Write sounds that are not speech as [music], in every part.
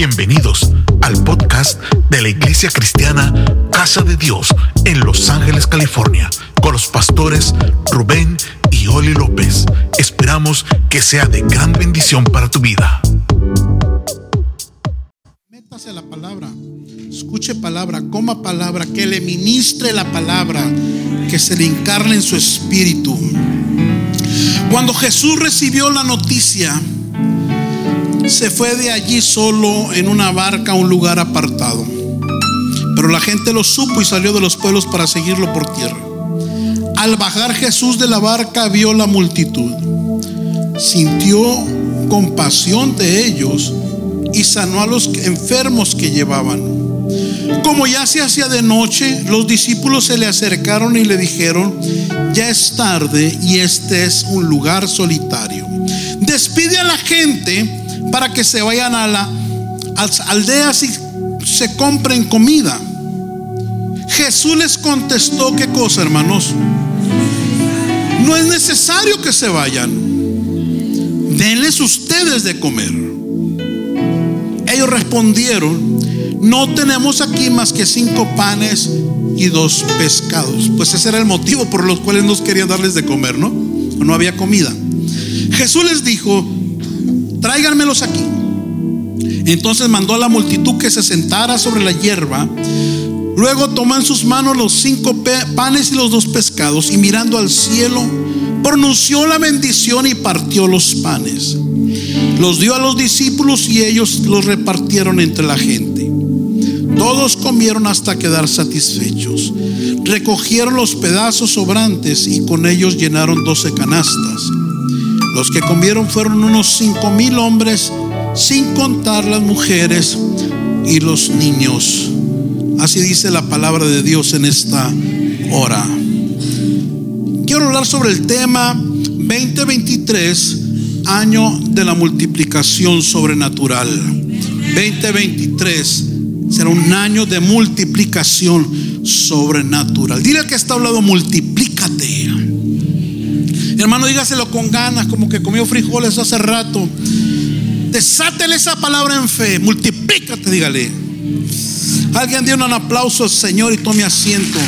Bienvenidos al podcast de la Iglesia Cristiana Casa de Dios en Los Ángeles, California, con los pastores Rubén y Oli López. Esperamos que sea de gran bendición para tu vida. Métase a la palabra, escuche palabra, coma palabra, que le ministre la palabra, que se le encarne en su espíritu. Cuando Jesús recibió la noticia, se fue de allí solo en una barca a un lugar apartado. Pero la gente lo supo y salió de los pueblos para seguirlo por tierra. Al bajar Jesús de la barca vio la multitud. Sintió compasión de ellos y sanó a los enfermos que llevaban. Como ya se hacía de noche, los discípulos se le acercaron y le dijeron, ya es tarde y este es un lugar solitario. Despide a la gente para que se vayan a las aldeas y se compren comida. Jesús les contestó, ¿qué cosa, hermanos? No es necesario que se vayan. Denles ustedes de comer. Ellos respondieron, no tenemos aquí más que cinco panes y dos pescados. Pues ese era el motivo por los cuales nos querían darles de comer, ¿no? No había comida. Jesús les dijo, tráiganmelos aquí. Entonces mandó a la multitud que se sentara sobre la hierba. Luego tomó en sus manos los cinco panes y los dos pescados y mirando al cielo, pronunció la bendición y partió los panes. Los dio a los discípulos y ellos los repartieron entre la gente. Todos comieron hasta quedar satisfechos. Recogieron los pedazos sobrantes y con ellos llenaron doce canastas. Los que comieron fueron unos cinco mil hombres, sin contar las mujeres y los niños. Así dice la palabra de Dios en esta hora. Quiero hablar sobre el tema 2023, año de la multiplicación sobrenatural. 2023 será un año de multiplicación sobrenatural. Dile que está hablando, multiplícate. Hermano, dígaselo con ganas, como que comió frijoles hace rato. Desátele esa palabra en fe. Multiplícate, dígale. Alguien dio un aplauso al Señor y tome asiento.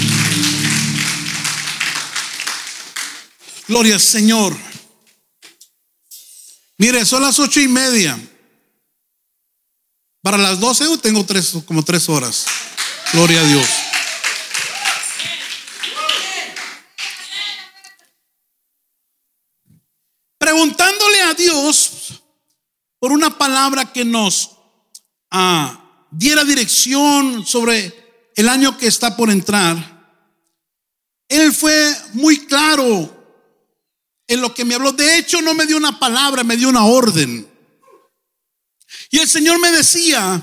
Gloria al Señor. Mire, son las ocho y media. Para las doce tengo tres, como tres horas. Gloria a Dios. preguntándole a Dios por una palabra que nos ah, diera dirección sobre el año que está por entrar. Él fue muy claro en lo que me habló. De hecho, no me dio una palabra, me dio una orden. Y el Señor me decía,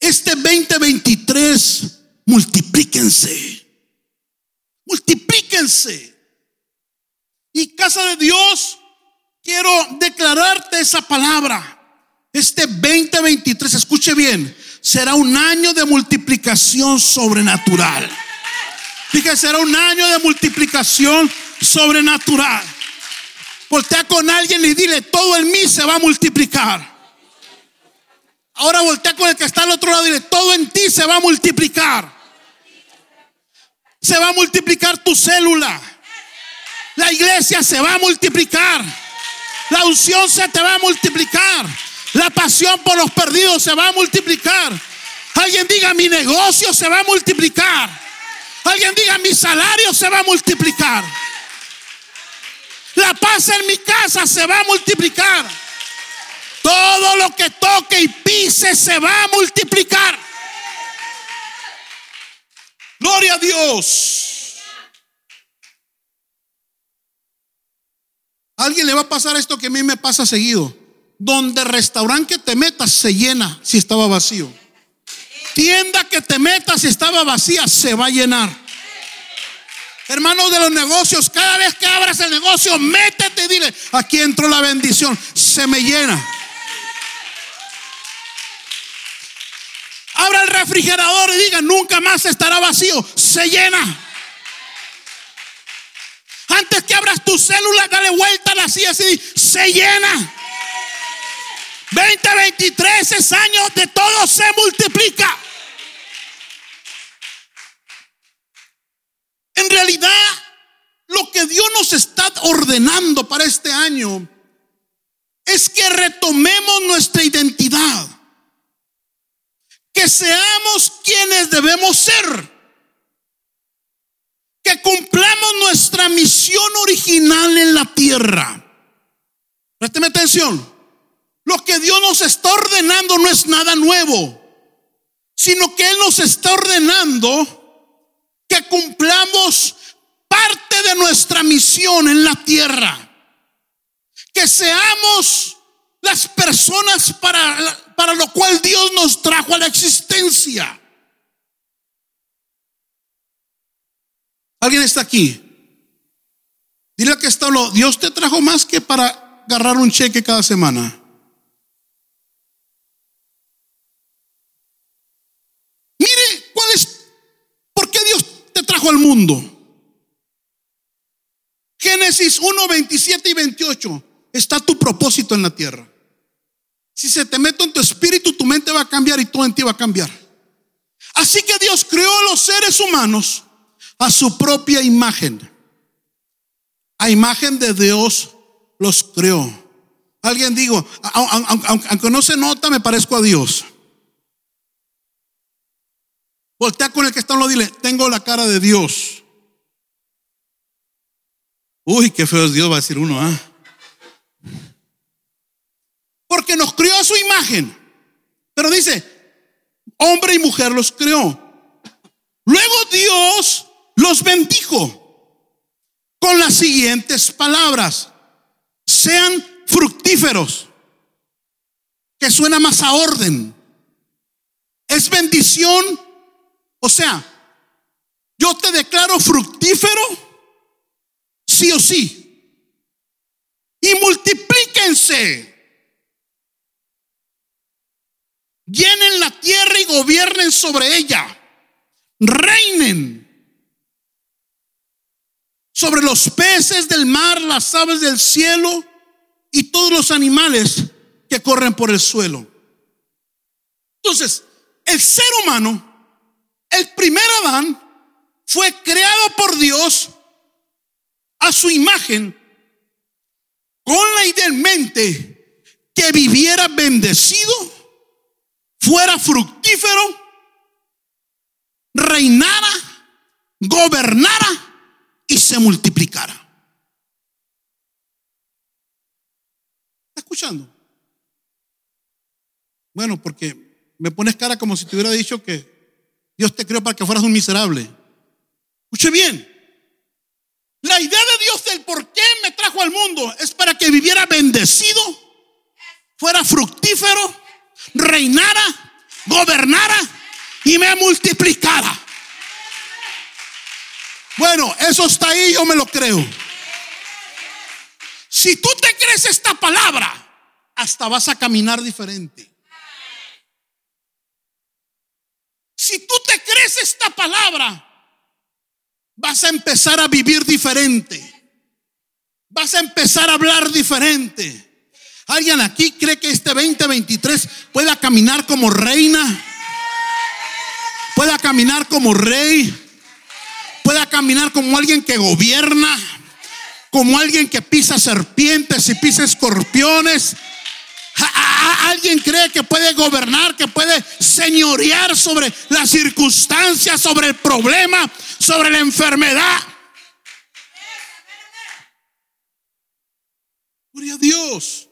este 2023, multiplíquense. Multiplíquense. Y casa de Dios quiero declararte esa palabra. Este 2023, escuche bien, será un año de multiplicación sobrenatural. Dije, será un año de multiplicación sobrenatural. Voltea con alguien y dile, todo en mí se va a multiplicar. Ahora voltea con el que está al otro lado y dile, todo en ti se va a multiplicar. Se va a multiplicar tu célula. La iglesia se va a multiplicar. La unción se te va a multiplicar. La pasión por los perdidos se va a multiplicar. Alguien diga, mi negocio se va a multiplicar. Alguien diga, mi salario se va a multiplicar. La paz en mi casa se va a multiplicar. Todo lo que toque y pise se va a multiplicar. Gloria a Dios. Alguien le va a pasar esto que a mí me pasa seguido. Donde restaurante que te metas se llena si estaba vacío. Tienda que te metas si estaba vacía se va a llenar. Hermanos de los negocios, cada vez que abras el negocio, métete y dile, aquí entró la bendición, se me llena. Abra el refrigerador y diga, nunca más estará vacío, se llena. Antes que abras tu célula, dale vuelta a la silla así, se llena. 2023 es año de todo se multiplica. En realidad, lo que Dios nos está ordenando para este año es que retomemos nuestra identidad. Que seamos quienes debemos ser. Que cumplamos nuestra misión original en la tierra. Présteme atención. Lo que Dios nos está ordenando no es nada nuevo, sino que Él nos está ordenando que cumplamos parte de nuestra misión en la tierra. Que seamos las personas para, para lo cual Dios nos trajo a la existencia. ¿Alguien está aquí? Dile que está lo, Dios te trajo más que para agarrar un cheque cada semana. Mire, ¿cuál es? ¿Por qué Dios te trajo al mundo? Génesis 1, 27 y 28. Está tu propósito en la tierra. Si se te mete en tu espíritu, tu mente va a cambiar y todo en ti va a cambiar. Así que Dios creó a los seres humanos a su propia imagen. A imagen de Dios los creó. Alguien digo, aunque no se nota, me parezco a Dios. Voltea con el que está lo dile, tengo la cara de Dios. Uy, qué feo es Dios, va a decir uno, ¿ah? Porque nos crió a su imagen. Pero dice, hombre y mujer los creó. Luego Dios los bendijo con las siguientes palabras. Sean fructíferos, que suena más a orden. Es bendición o sea, yo te declaro fructífero, sí o sí. Y multiplíquense. Llenen la tierra y gobiernen sobre ella. Reinen sobre los peces del mar, las aves del cielo y todos los animales que corren por el suelo. Entonces, el ser humano el primer Adán fue creado por Dios a su imagen con la idea en mente que viviera bendecido, fuera fructífero, reinara, gobernara y se multiplicara. ¿Está escuchando? Bueno, porque me pones cara como si te hubiera dicho que Dios te creó para que fueras un miserable. Escuche bien. La idea de Dios del por qué me trajo al mundo es para que viviera bendecido, fuera fructífero, reinara, gobernara y me multiplicara. Bueno, eso está ahí, yo me lo creo. Si tú te crees esta palabra, hasta vas a caminar diferente. Si tú te crees esta palabra, vas a empezar a vivir diferente. Vas a empezar a hablar diferente. ¿Alguien aquí cree que este 2023 pueda caminar como reina? Pueda caminar como rey. Pueda caminar como alguien que gobierna. Como alguien que pisa serpientes y pisa escorpiones ¿Alguien cree que puede gobernar, que puede señorear sobre las circunstancias, sobre el problema, sobre la enfermedad? Gloria a Dios.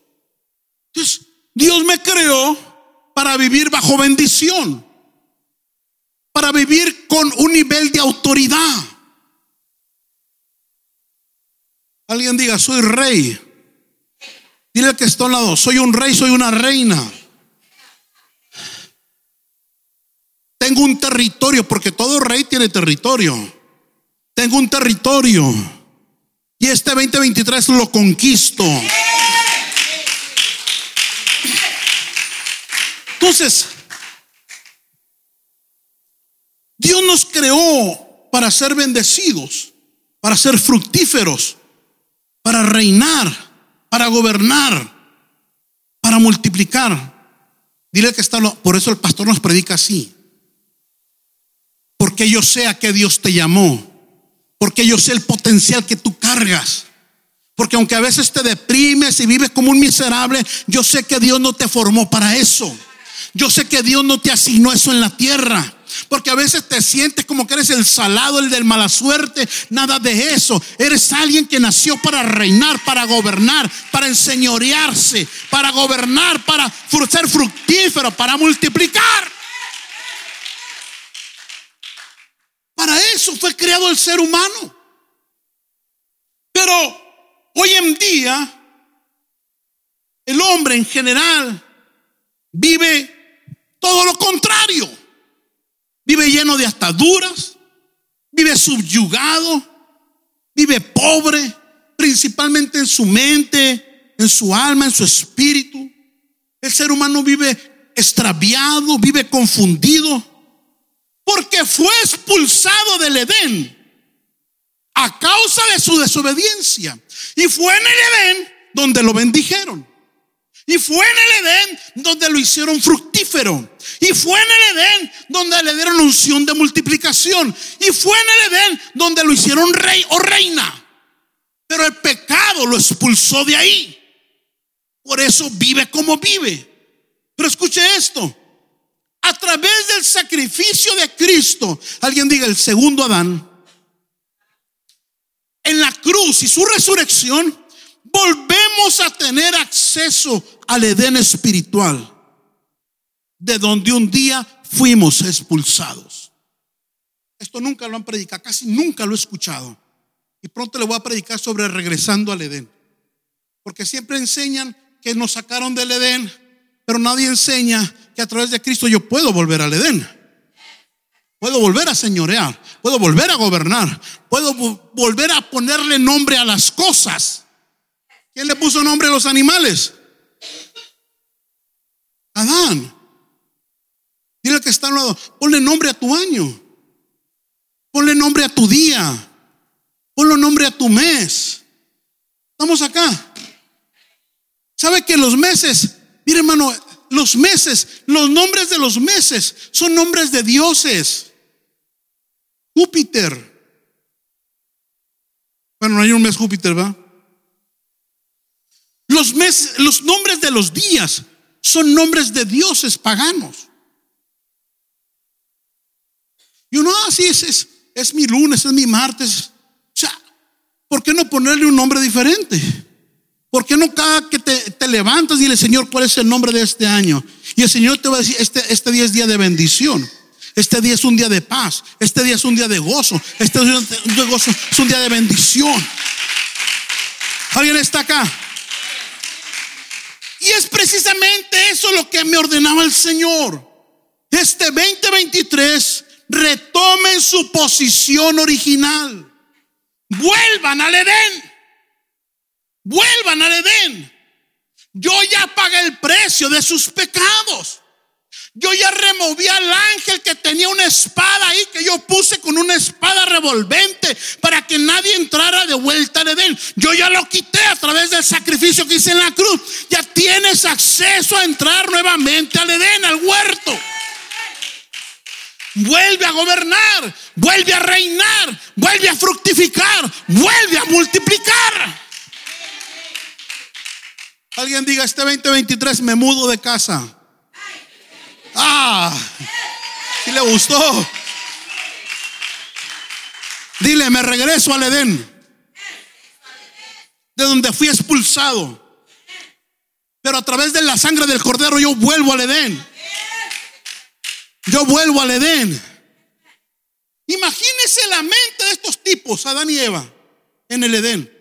Entonces, Dios me creó para vivir bajo bendición, para vivir con un nivel de autoridad. Alguien diga, soy rey. Dile que está al lado, soy un rey, soy una reina. Tengo un territorio, porque todo rey tiene territorio. Tengo un territorio. Y este 2023 lo conquisto. Entonces, Dios nos creó para ser bendecidos, para ser fructíferos, para reinar para gobernar, para multiplicar. Dile que está, por eso el pastor nos predica así. Porque yo sé a qué Dios te llamó. Porque yo sé el potencial que tú cargas. Porque aunque a veces te deprimes y vives como un miserable, yo sé que Dios no te formó para eso. Yo sé que Dios no te asignó eso en la tierra. Porque a veces te sientes como que eres el salado, el del mala suerte. Nada de eso. Eres alguien que nació para reinar, para gobernar, para enseñorearse, para gobernar, para ser fructífero, para multiplicar. Para eso fue creado el ser humano. Pero hoy en día, el hombre en general vive todo lo contrario. Vive lleno de ataduras, vive subyugado, vive pobre, principalmente en su mente, en su alma, en su espíritu. El ser humano vive extraviado, vive confundido, porque fue expulsado del Edén a causa de su desobediencia. Y fue en el Edén donde lo bendijeron. Y fue en el Edén donde lo hicieron fructífero. Y fue en el Edén donde le dieron unción de multiplicación. Y fue en el Edén donde lo hicieron rey o reina. Pero el pecado lo expulsó de ahí. Por eso vive como vive. Pero escuche esto. A través del sacrificio de Cristo, alguien diga el segundo Adán, en la cruz y su resurrección, volvemos a tener acceso al Edén espiritual, de donde un día fuimos expulsados. Esto nunca lo han predicado, casi nunca lo he escuchado. Y pronto le voy a predicar sobre regresando al Edén. Porque siempre enseñan que nos sacaron del Edén, pero nadie enseña que a través de Cristo yo puedo volver al Edén. Puedo volver a señorear, puedo volver a gobernar, puedo volver a ponerle nombre a las cosas. ¿Quién le puso nombre a los animales? Adán. Dile que está al lado, ponle nombre a tu año. Ponle nombre a tu día. Ponle nombre a tu mes. Estamos acá. ¿Sabe que los meses, mire hermano, los meses, los nombres de los meses son nombres de dioses? Júpiter. Bueno, no hay un mes Júpiter, ¿va? Los, meses, los nombres de los días son nombres de dioses paganos. Y uno, así ah, es, es, mi lunes, es mi martes. O sea, ¿por qué no ponerle un nombre diferente? ¿Por qué no cada que te, levantas y dile, Señor, cuál es el nombre de este año? Y el Señor te va a decir, este, este día es día de bendición. Este día es un día de paz. Este día es un día de gozo. Este día es un día de bendición. ¿Alguien está acá? Y es precisamente eso lo que me ordenaba el Señor. Este 2023 retomen su posición original. Vuelvan al Edén. Vuelvan al Edén. Yo ya pagué el precio de sus pecados. Yo ya removí al ángel que tenía una espada ahí, que yo puse con una espada revolvente para que nadie entrara de vuelta al Edén. Yo ya lo quité a través del sacrificio que hice en la cruz. Ya tienes acceso a entrar nuevamente al Edén, al huerto. Vuelve a gobernar, vuelve a reinar, vuelve a fructificar, vuelve a multiplicar. Alguien diga, este 2023 me mudo de casa. Ah, si le gustó. Dile, me regreso al Edén. De donde fui expulsado. Pero a través de la sangre del cordero yo vuelvo al Edén. Yo vuelvo al Edén. Imagínese la mente de estos tipos, Adán y Eva, en el Edén.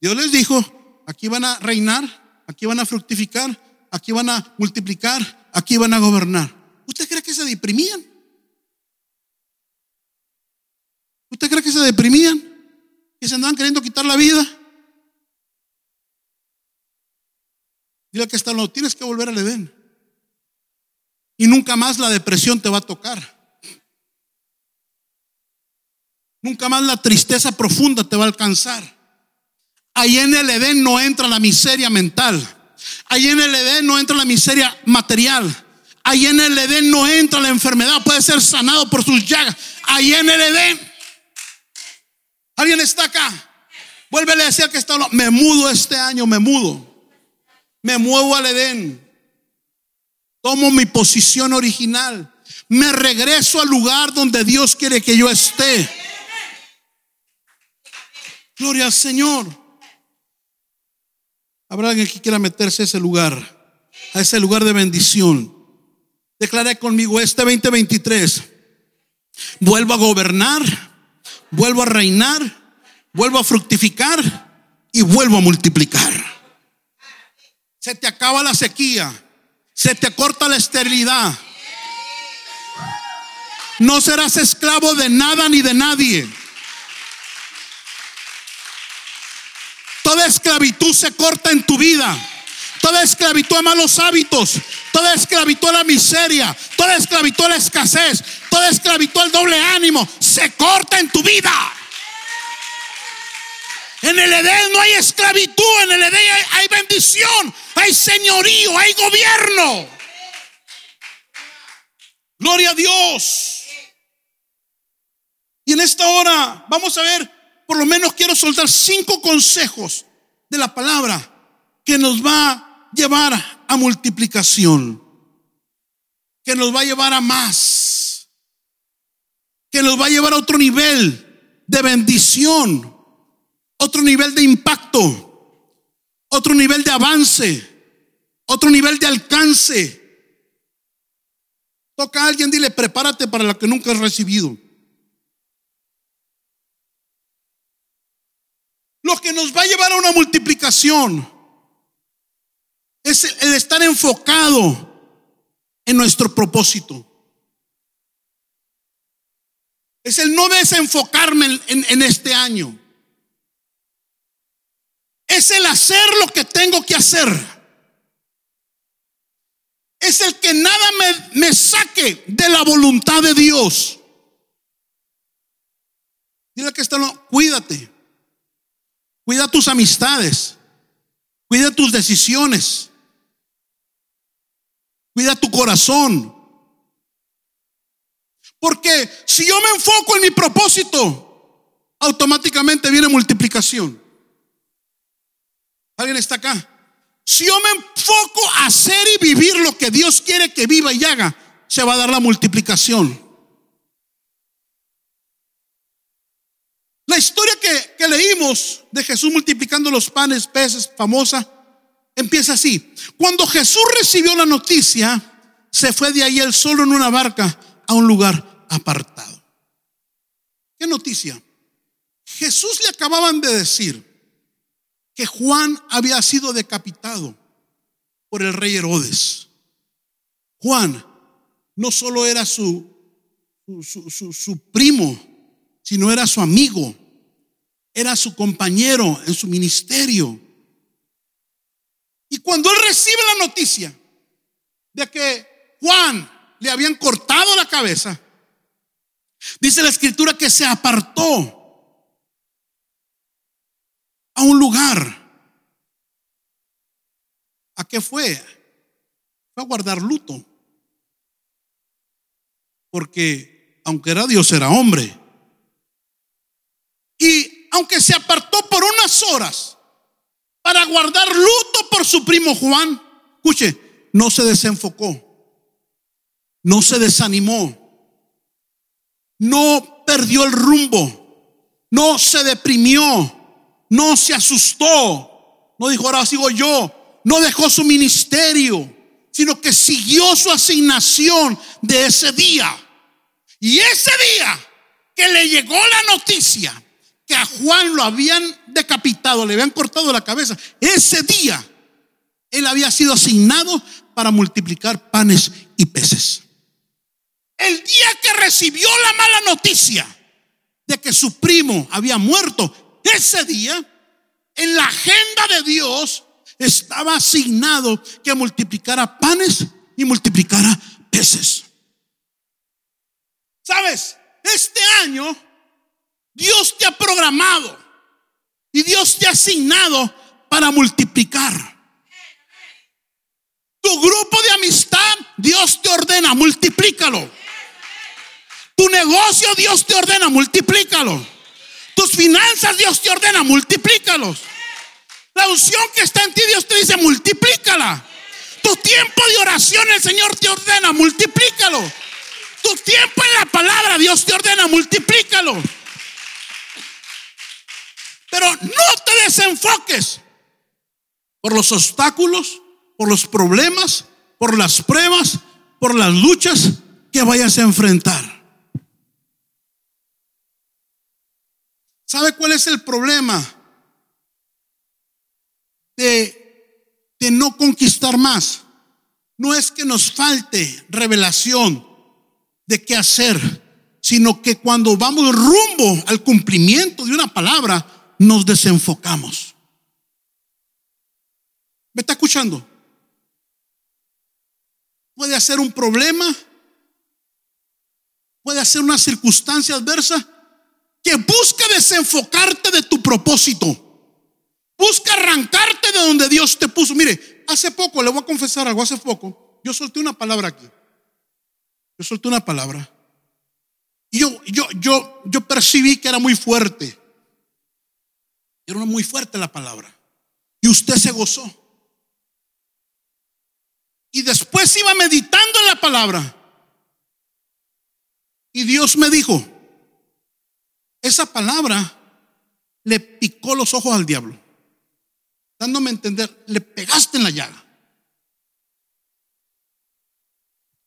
Dios les dijo, aquí van a reinar, aquí van a fructificar, aquí van a multiplicar, aquí iban a gobernar. ¿Usted cree que se deprimían? ¿Usted cree que se deprimían? ¿Que se andaban queriendo quitar la vida? Dile que está, no, tienes que volver al Edén. Y nunca más la depresión te va a tocar. Nunca más la tristeza profunda te va a alcanzar. Ahí en el Edén no entra la miseria mental. Ahí en el Edén no entra la miseria material. Ahí en el Edén no entra la enfermedad. Puede ser sanado por sus llagas. Ahí en el Edén. ¿Alguien está acá? Vuélvele a decir que está. Me mudo este año, me mudo. Me muevo al Edén. Tomo mi posición original. Me regreso al lugar donde Dios quiere que yo esté. Gloria al Señor. Habrá alguien que quiera meterse a ese lugar, a ese lugar de bendición. Declaré conmigo este 2023. Vuelvo a gobernar, vuelvo a reinar, vuelvo a fructificar y vuelvo a multiplicar. Se te acaba la sequía, se te corta la esterilidad. No serás esclavo de nada ni de nadie. Toda esclavitud se corta en tu vida. Toda esclavitud a malos hábitos. Toda esclavitud a la miseria. Toda esclavitud a la escasez. Toda esclavitud al doble ánimo. Se corta en tu vida. En el Edén no hay esclavitud. En el Edén hay, bendición. Hay señorío. Hay gobierno. Gloria a Dios. Y en esta hora vamos a ver por lo menos quiero soltar cinco consejos de la palabra que nos va a llevar a multiplicación, que nos va a llevar a más, que nos va a llevar a otro nivel de bendición, otro nivel de impacto, otro nivel de avance, otro nivel de alcance. Toca a alguien, dile, prepárate para lo que nunca has recibido. Lo que nos va a llevar a una multiplicación es el estar enfocado en nuestro propósito. Es el no desenfocarme en, este año. Es el hacer lo que tengo que hacer. Es el que nada me, saque de la voluntad de Dios. Dile que está, cuídate. Cuida tus amistades. Cuida tus decisiones. Cuida tu corazón. Porque si yo me enfoco en mi propósito, automáticamente viene multiplicación. ¿Alguien está acá? Si yo me enfoco a hacer y vivir lo que Dios quiere que viva y haga, se va a dar la multiplicación. Historia que, leímos de Jesús multiplicando los panes, peces, famosa, empieza así. Cuando Jesús recibió la noticia, se fue de ahí él solo en una barca a un lugar apartado. ¿Qué noticia? Jesús le acababan de decir que Juan había sido decapitado por el rey Herodes. Juan no solo era su, su, su, su primo, sino era su amigo, era su compañero en su ministerio. Y cuando él recibe la noticia de que Juan le habían cortado la cabeza, dice la escritura que se apartó a un lugar. ¿A qué fue? Fue a guardar luto. Porque aunque era Dios, era hombre. Y aunque se apartó por unas horas para guardar luto por su primo Juan, escuche, no se desenfocó, no se desanimó, no perdió el rumbo, no se deprimió, no se asustó, no dijo ahora sigo yo, no dejó su ministerio, sino que siguió su asignación de ese día. Y ese día que le llegó la noticia que a Juan lo habían decapitado, le habían cortado la cabeza, ese día él había sido asignado para multiplicar panes y peces. El día que recibió la mala noticia de que su primo había muerto, ese día en la agenda de Dios estaba asignado que multiplicara panes y multiplicara peces. ¿Sabes? Este año Dios te ha programado y Dios te ha asignado para multiplicar. Tu grupo de amistad, Dios te ordena, multiplícalo. Tu negocio, Dios te ordena, multiplícalo. Tus finanzas, Dios te ordena, multiplícalos. La unción que está en ti, Dios te dice, multiplícala. Tu tiempo de oración, el Señor te ordena, multiplícalo. Tu tiempo en la palabra, Dios te ordena, multiplícalo. Pero no te desenfoques por los obstáculos, por los problemas, por las pruebas, por las luchas que vayas a enfrentar. ¿Sabe cuál es el problema de, de no conquistar más? No es que nos falte revelación de qué hacer, sino que cuando vamos rumbo al cumplimiento de una palabra, nos desenfocamos. ¿Me está escuchando? Puede ser un problema, puede ser una circunstancia adversa que busca desenfocarte de tu propósito. Busca arrancarte de donde Dios te puso. Mire, hace poco, le voy a confesar algo, hace poco, yo solté una palabra aquí. Yo solté una palabra. Y yo, yo, yo, yo percibí que era muy fuerte. Era muy fuerte la palabra. Y usted se gozó. Y después iba meditando en la palabra. Y Dios me dijo, esa palabra le picó los ojos al diablo, dándome a entender, le pegaste en la llaga.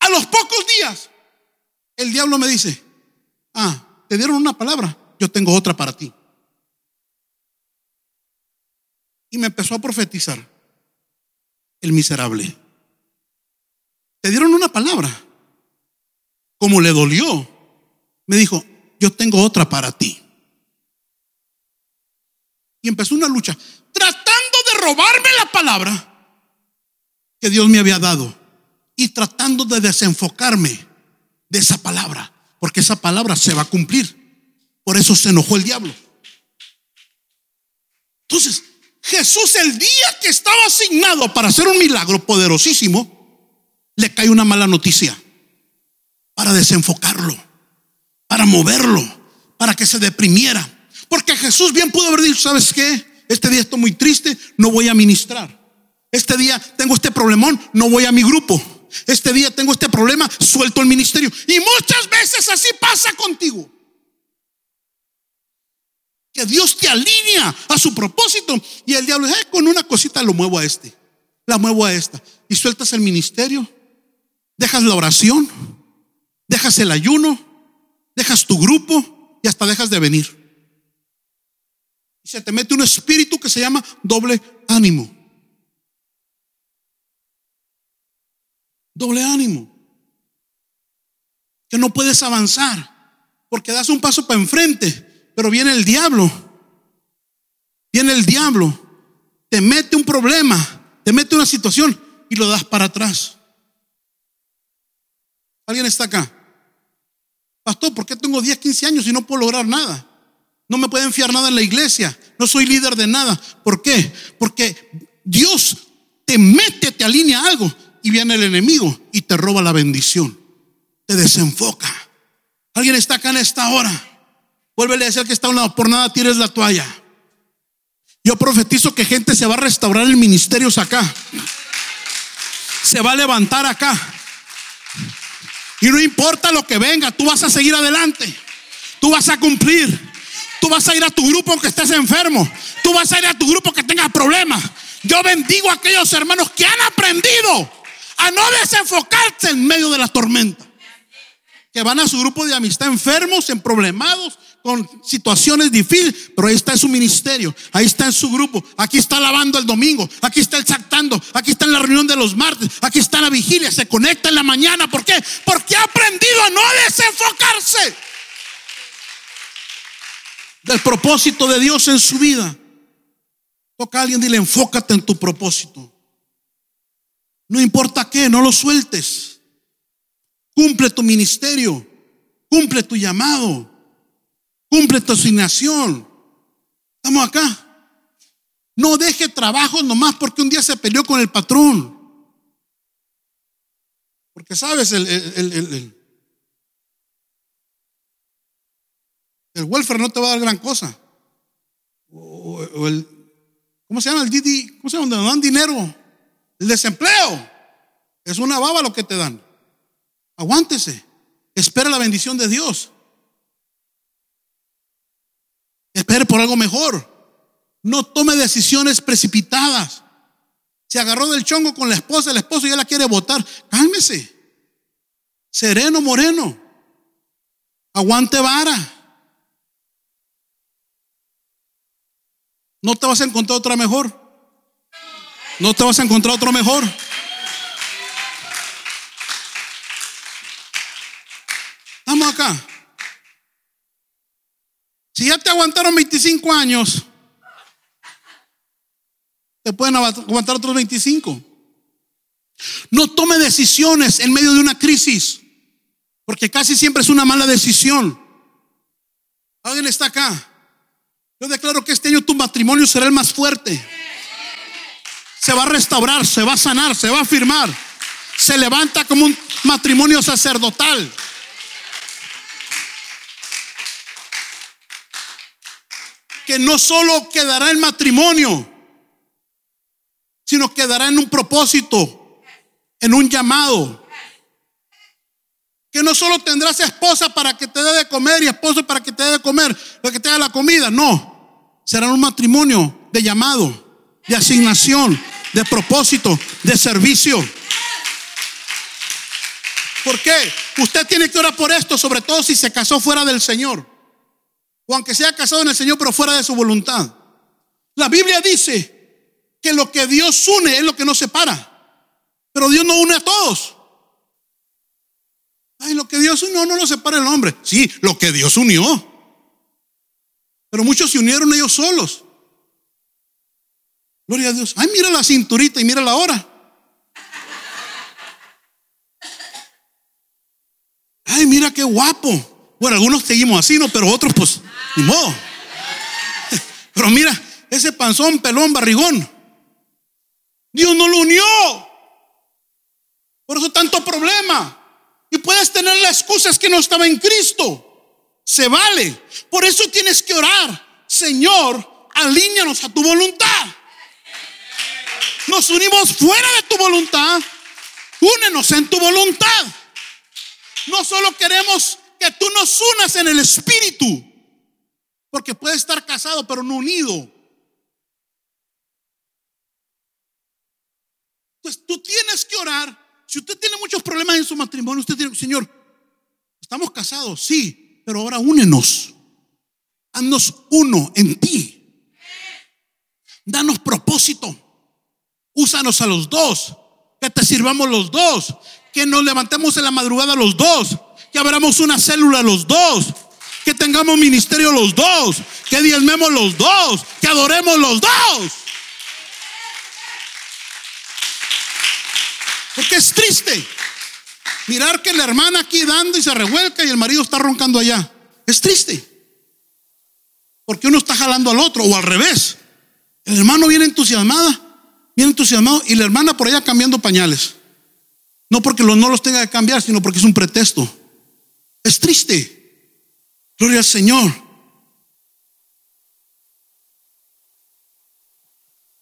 A los pocos días, el diablo me dice, ah, te dieron una palabra, yo tengo otra para ti. Y me empezó a profetizar, el miserable. Te dieron una palabra. Como le dolió, me dijo, yo tengo otra para ti. Y empezó una lucha, tratando de robarme la palabra que Dios me había dado y tratando de desenfocarme de esa palabra, porque esa palabra se va a cumplir. Por eso se enojó el diablo. Entonces, Jesús el día que estaba asignado para hacer un milagro poderosísimo, le cae una mala noticia para desenfocarlo, para moverlo, para que se deprimiera. Porque Jesús bien pudo haber dicho, ¿sabes qué? Este día estoy muy triste, no voy a ministrar. Este día tengo este problemón, no voy a mi grupo. Este día tengo este problema, suelto el ministerio. Y muchas veces así pasa contigo. Dios te alinea a su propósito y el diablo, dice con una cosita lo muevo a este, la muevo a esta. Y sueltas el ministerio dejas la oración, dejas el ayuno, dejas tu grupo y hasta dejas de venir. Y se te mete un espíritu que se llama doble ánimo. Doble ánimo. Que no puedes avanzar porque das un paso para enfrente, pero viene el diablo. Viene el diablo, te mete un problema, te mete una situación y lo das para atrás. ¿Alguien está acá? Pastor, ¿por qué tengo 10, 15 años y no puedo lograr nada? No me pueden fiar nada en la iglesia. No soy líder de nada. ¿Por qué? Porque Dios te mete, te alinea algo y viene el enemigo y te roba la bendición. Te desenfoca. ¿Alguien está acá en esta hora? Vuelve a decir que está a un lado. Por nada tires la toalla. Yo profetizo que gente se va a restaurar en ministerios acá. Se va a levantar acá. Y no importa lo que venga, tú vas a seguir adelante. Tú vas a cumplir. Tú vas a ir a tu grupo aunque estés enfermo. Tú vas a ir a tu grupo que tengas problemas. Yo bendigo a aquellos hermanos que han aprendido a no desenfocarse en medio de la tormenta. Que van a su grupo de amistad enfermos, en problemados, con situaciones difíciles, pero ahí está en su ministerio, ahí está en su grupo, aquí está lavando el domingo, aquí está el sactando, aquí está en la reunión de los martes, aquí está en la vigilia, se conecta en la mañana. ¿Por qué? Porque ha aprendido a no desenfocarse del propósito de Dios en su vida. Toca a alguien y dile, enfócate en tu propósito. No importa qué, no lo sueltes. Cumple tu ministerio, cumple tu llamado. Cumple tu asignación. Estamos acá. No deje trabajo nomás porque un día se peleó con el patrón. Porque sabes, el, el, el, el, welfare no te va a dar gran cosa. O, el, ¿cómo se llama el Didi? ¿Cómo se llama? Donde dan dinero. El desempleo. Es una baba lo que te dan. Aguántese. Espera la bendición de Dios. Espere por algo mejor. No tome decisiones precipitadas. Se agarró del chongo con la esposa, el esposo ya la quiere votar. Cálmese. Sereno, moreno. Aguante vara. No te vas a encontrar otra mejor. No te vas a encontrar otro mejor. Estamos acá. Si ya te aguantaron 25 años, te pueden aguantar otros 25. No tome decisiones en medio de una crisis, porque casi siempre es una mala decisión. ¿Alguien está acá? Yo declaro que este año tu matrimonio será el más fuerte. Se va a restaurar, se va a sanar, se va a firmar. Se levanta como un matrimonio sacerdotal. Que no solo quedará el matrimonio, sino quedará en un propósito, en un llamado. Que no solo tendrás esposa para que te dé de comer y esposo para que te dé de comer, para que te haga la comida, no. Será un matrimonio de llamado, de asignación, de propósito, de servicio. ¿Por qué? Usted tiene que orar por esto, sobre todo si se casó fuera del Señor. O aunque sea casado en el Señor, pero fuera de su voluntad. La Biblia dice que lo que Dios une es lo que nos separa. Pero Dios no une a todos. Ay, lo que Dios unió no lo separa el hombre. Sí, lo que Dios unió. Pero muchos se unieron ellos solos. Gloria a Dios. Ay, mira la cinturita y mira la hora. Ay, mira qué guapo. Bueno, algunos seguimos así, ¿no? Pero otros, pues, ni modo. [laughs] Pero mira, ese panzón, pelón, barrigón. Dios no lo unió. Por eso tanto problema. Y puedes tener la excusa es que no estaba en Cristo. Se vale. Por eso tienes que orar. Señor, alíñanos a tu voluntad. Nos unimos fuera de tu voluntad. Únenos en tu voluntad. No solo queremos que tú nos unas en el espíritu. Porque puede estar casado pero no unido. Entonces tú tienes que orar. Si usted tiene muchos problemas en su matrimonio, usted tiene, Señor, estamos casados, sí, pero ahora únenos. Haznos uno en ti. Danos propósito. Úsanos a los dos. Que te sirvamos los dos. Que nos levantemos en la madrugada los dos. Que abramos una célula los dos. Que tengamos ministerio los dos. Que diezmemos los dos. Que adoremos los dos. Porque es triste mirar que la hermana aquí dando y se revuelca y el marido está roncando allá. Es triste. Porque uno está jalando al otro o al revés. El hermano viene entusiasmada, viene entusiasmado y la hermana por allá cambiando pañales. No porque no los tenga que cambiar, sino porque es un pretexto. Es triste. Gloria al Señor.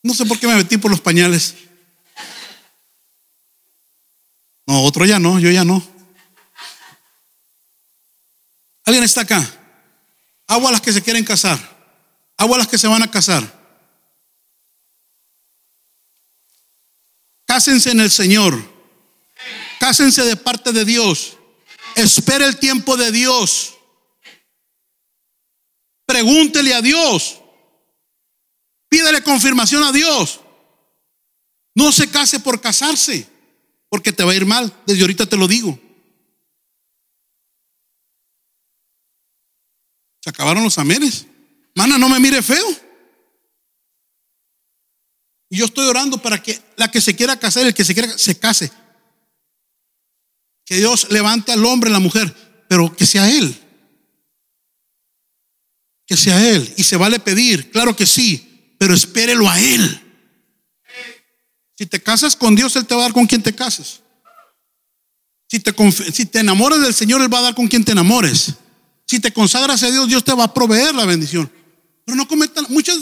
No sé por qué me metí por los pañales. No, otro ya no, yo ya no. ¿Alguien está acá? Agua a las que se quieren casar. Agua a las que se van a casar. Cásense en el Señor. Cásense de parte de Dios. Espere el tiempo de Dios. Pregúntele a Dios. Pídele confirmación a Dios. No se case por casarse porque te va a ir mal. Desde ahorita te lo digo. Se acabaron los amenes. Mana, no me mire feo. Yo estoy orando para que la que se quiera casar, el que se quiera, se case. Que Dios levante al hombre, la mujer, pero que sea Él. Que sea Él. Y se vale pedir, claro que sí, pero espérelo a Él. Si te casas con Dios, Él te va a dar con quien te cases. Si te, si enamoras del Señor, Él va a dar con quien te enamores. Si te consagras a Dios, Dios te va a proveer la bendición. Pero no cometan muchas,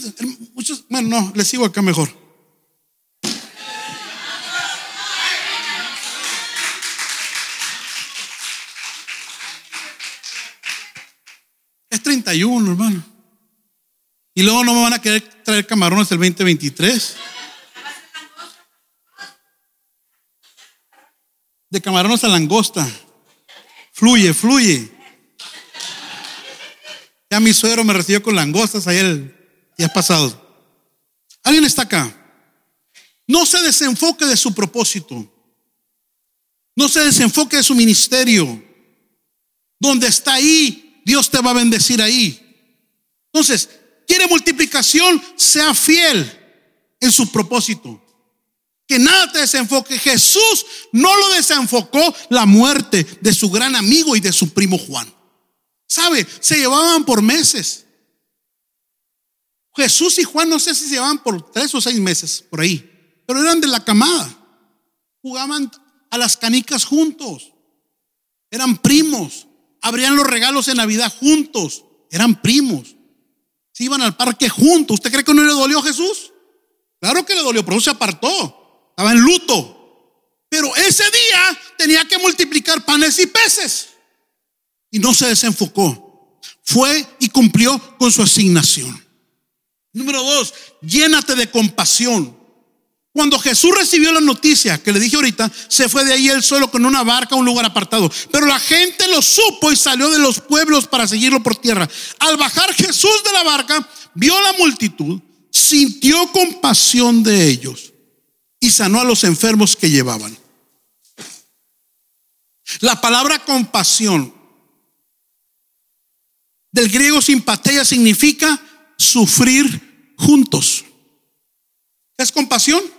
muchas, bueno, no, les sigo acá mejor. 31, hermano. Y luego no me van a querer traer camarones el 2023. De camarones a langosta. Fluye, fluye. Ya mi suegro me recibió con langostas ayer ha pasado. ¿Alguien está acá? No se desenfoque de su propósito. No se desenfoque de su ministerio. Donde está ahí, Dios te va a bendecir ahí. Entonces, quiere multiplicación, sea fiel en su propósito. Que nada te desenfoque. Jesús no lo desenfocó la muerte de su gran amigo y de su primo Juan. ¿Sabe? Se llevaban por meses. Jesús y Juan no sé si se llevaban por tres o seis meses, por ahí, pero eran de la camada. Jugaban a las canicas juntos. Eran primos. Abrían los regalos en Navidad juntos. Eran primos. Se iban al parque juntos. ¿Usted cree que no le dolió a Jesús? Claro que le dolió, pero se apartó. Estaba en luto. Pero ese día tenía que multiplicar panes y peces. Y no se desenfocó. Fue y cumplió con su asignación. Número dos, llénate de compasión. Cuando Jesús recibió la noticia que le dije ahorita, se fue de ahí él solo con una barca a un lugar apartado. Pero la gente lo supo y salió de los pueblos para seguirlo por tierra. Al bajar Jesús de la barca, vio la multitud, sintió compasión de ellos y sanó a los enfermos que llevaban. La palabra compasión del griego simpatía significa sufrir juntos. ¿Qué es compasión?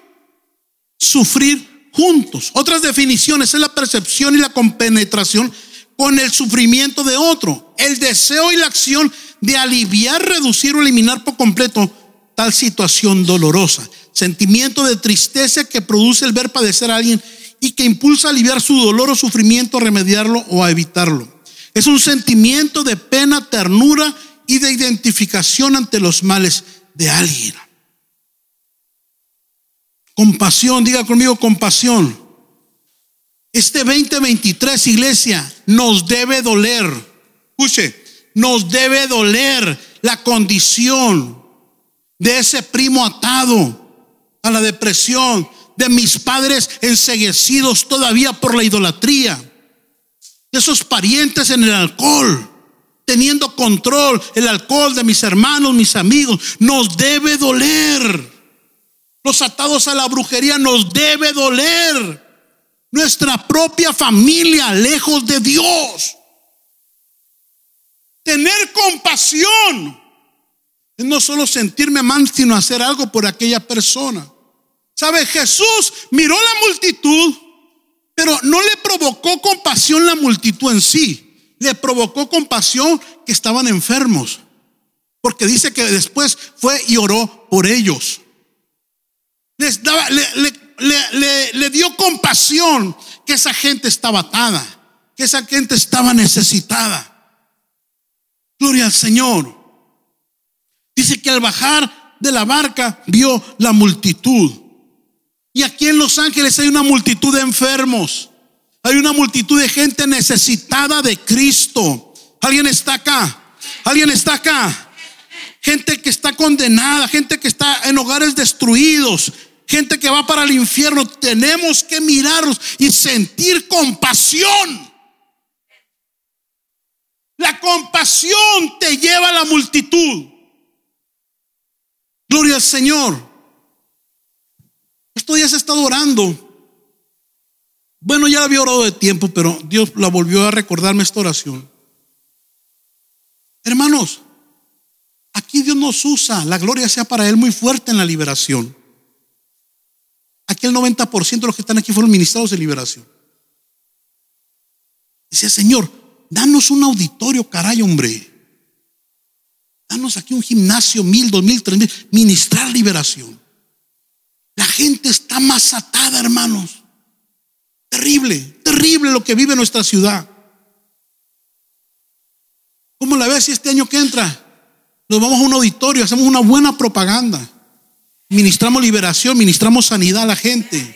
Sufrir juntos. Otras definiciones es la percepción y la compenetración con el sufrimiento de otro. El deseo y la acción de aliviar, reducir o eliminar por completo tal situación dolorosa. Sentimiento de tristeza que produce el ver padecer a alguien y que impulsa a aliviar su dolor o sufrimiento, a remediarlo o a evitarlo. Es un sentimiento de pena, ternura y de identificación ante los males de alguien. Compasión, diga conmigo compasión. Este 2023, iglesia, nos debe doler. Escuche, nos debe doler la condición de ese primo atado a la depresión, de mis padres enseguecidos todavía por la idolatría, de esos parientes en el alcohol teniendo control el alcohol de mis hermanos, mis amigos. Nos debe doler. Los atados a la brujería nos debe doler. Nuestra propia familia lejos de Dios. Tener compasión es no solo sentirme mal, sino hacer algo por aquella persona. ¿Sabe? Jesús miró la multitud, pero no le provocó compasión la multitud en sí le provocó compasión que estaban enfermos. Porque dice que después fue y oró por ellos. Les daba, le, le dio compasión que esa gente estaba atada, que esa gente estaba necesitada. Gloria al Señor. Dice que al bajar de la barca vio la multitud. Y aquí en Los Ángeles hay una multitud de enfermos. Hay una multitud de gente necesitada de Cristo. ¿Alguien está acá? ¿Alguien está acá? Gente que está condenada, gente que está en hogares destruidos, gente que va para el infierno. Tenemos que mirarlos y sentir compasión. La compasión te lleva a la multitud. Gloria al Señor. Esto ya se está orando bueno, ya había orado de tiempo, pero Dios la volvió a recordarme esta oración. Hermanos, aquí Dios nos usa, la gloria sea para Él muy fuerte en la liberación. Aquí el 90% de los que están aquí fueron ministrados de liberación. Dice, Señor, danos un auditorio, caray, hombre. Danos aquí un gimnasio, mil, dos mil, tres mil, ministrar liberación. La gente está más atada, hermanos. Terrible, terrible lo que vive nuestra ciudad. ¿Cómo la ves si este año que entra nos vamos a un auditorio, hacemos una buena propaganda, ministramos liberación, ministramos sanidad a la gente?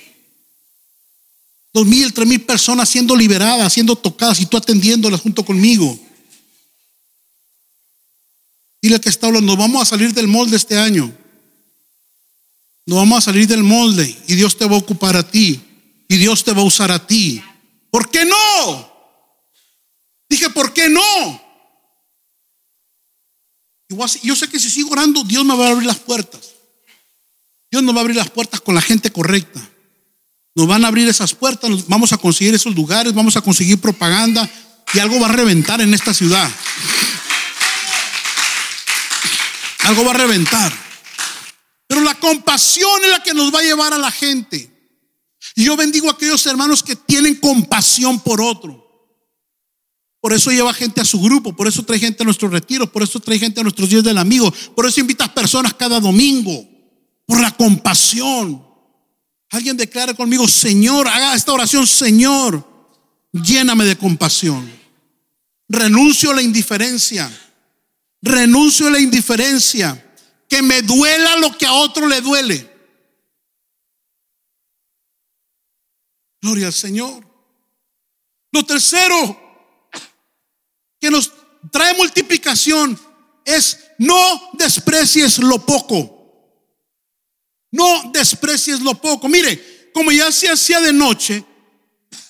Dos mil, tres mil personas siendo liberadas, siendo tocadas y tú atendiéndolas junto conmigo. Dile que está hablando, vamos a salir del molde este año. No vamos a salir del molde y Dios te va a ocupar a ti y Dios te va a usar a ti. ¿Por qué no? Dije, ¿por qué no? Yo sé que si sigo orando, Dios me va a abrir las puertas. Dios nos va a abrir las puertas con la gente correcta. Nos van a abrir esas puertas, vamos a conseguir esos lugares, vamos a conseguir propaganda y algo va a reventar en esta ciudad. Algo va a reventar. Pero la compasión es la que nos va a llevar a la gente. Y yo bendigo a aquellos hermanos que tienen compasión por otro. Por eso lleva gente a su grupo, por eso trae gente a nuestros retiros, por eso trae gente a nuestros días del amigo, por eso invitas personas cada domingo, por la compasión. Alguien declara conmigo, Señor, haga esta oración, Señor, lléname de compasión. Renuncio a la indiferencia, renuncio a la indiferencia, que me duela lo que a otro le duele. Gloria al Señor. Lo tercero que nos trae multiplicación es no desprecies lo poco. No desprecies lo poco. Mire, como ya se hacía de noche,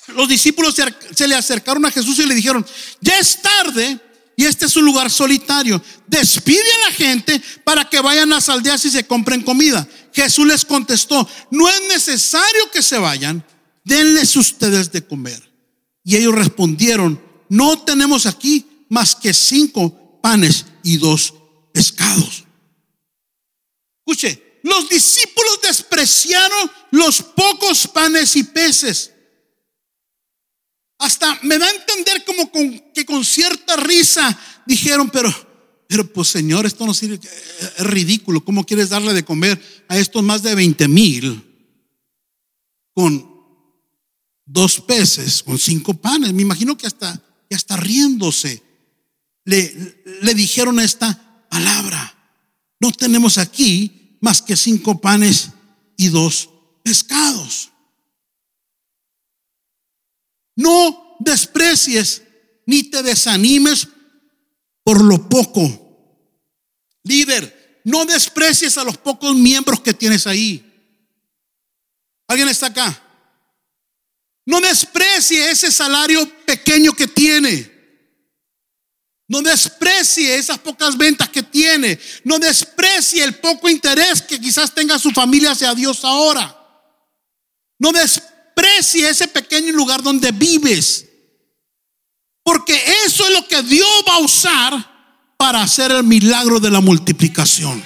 los discípulos se le acercaron a Jesús y le dijeron, ya es tarde y este es un lugar solitario. Despide a la gente para que vayan a las aldeas y se compren comida. Jesús les contestó, no es necesario que se vayan, denles ustedes de comer. Y ellos respondieron, no tenemos aquí más que cinco panes y dos pescados. Escuche, los discípulos despreciaron los pocos panes y peces. Hasta me da a entender como con, que con cierta risa dijeron, pero, pero pues Señor, esto no sirve, es ridículo. ¿Cómo quieres darle de comer a estos más de 20 mil con dos peces, con cinco panes. Me imagino que hasta, que hasta riéndose le, le dijeron esta palabra. No tenemos aquí más que cinco panes y dos pescados. No desprecies ni te desanimes por lo poco. Líder, no desprecies a los pocos miembros que tienes ahí. ¿Alguien está acá? No desprecie ese salario pequeño que tiene. No desprecie esas pocas ventas que tiene. No desprecie el poco interés que quizás tenga su familia hacia Dios ahora. No desprecie ese pequeño lugar donde vives. Porque eso es lo que Dios va a usar para hacer el milagro de la multiplicación.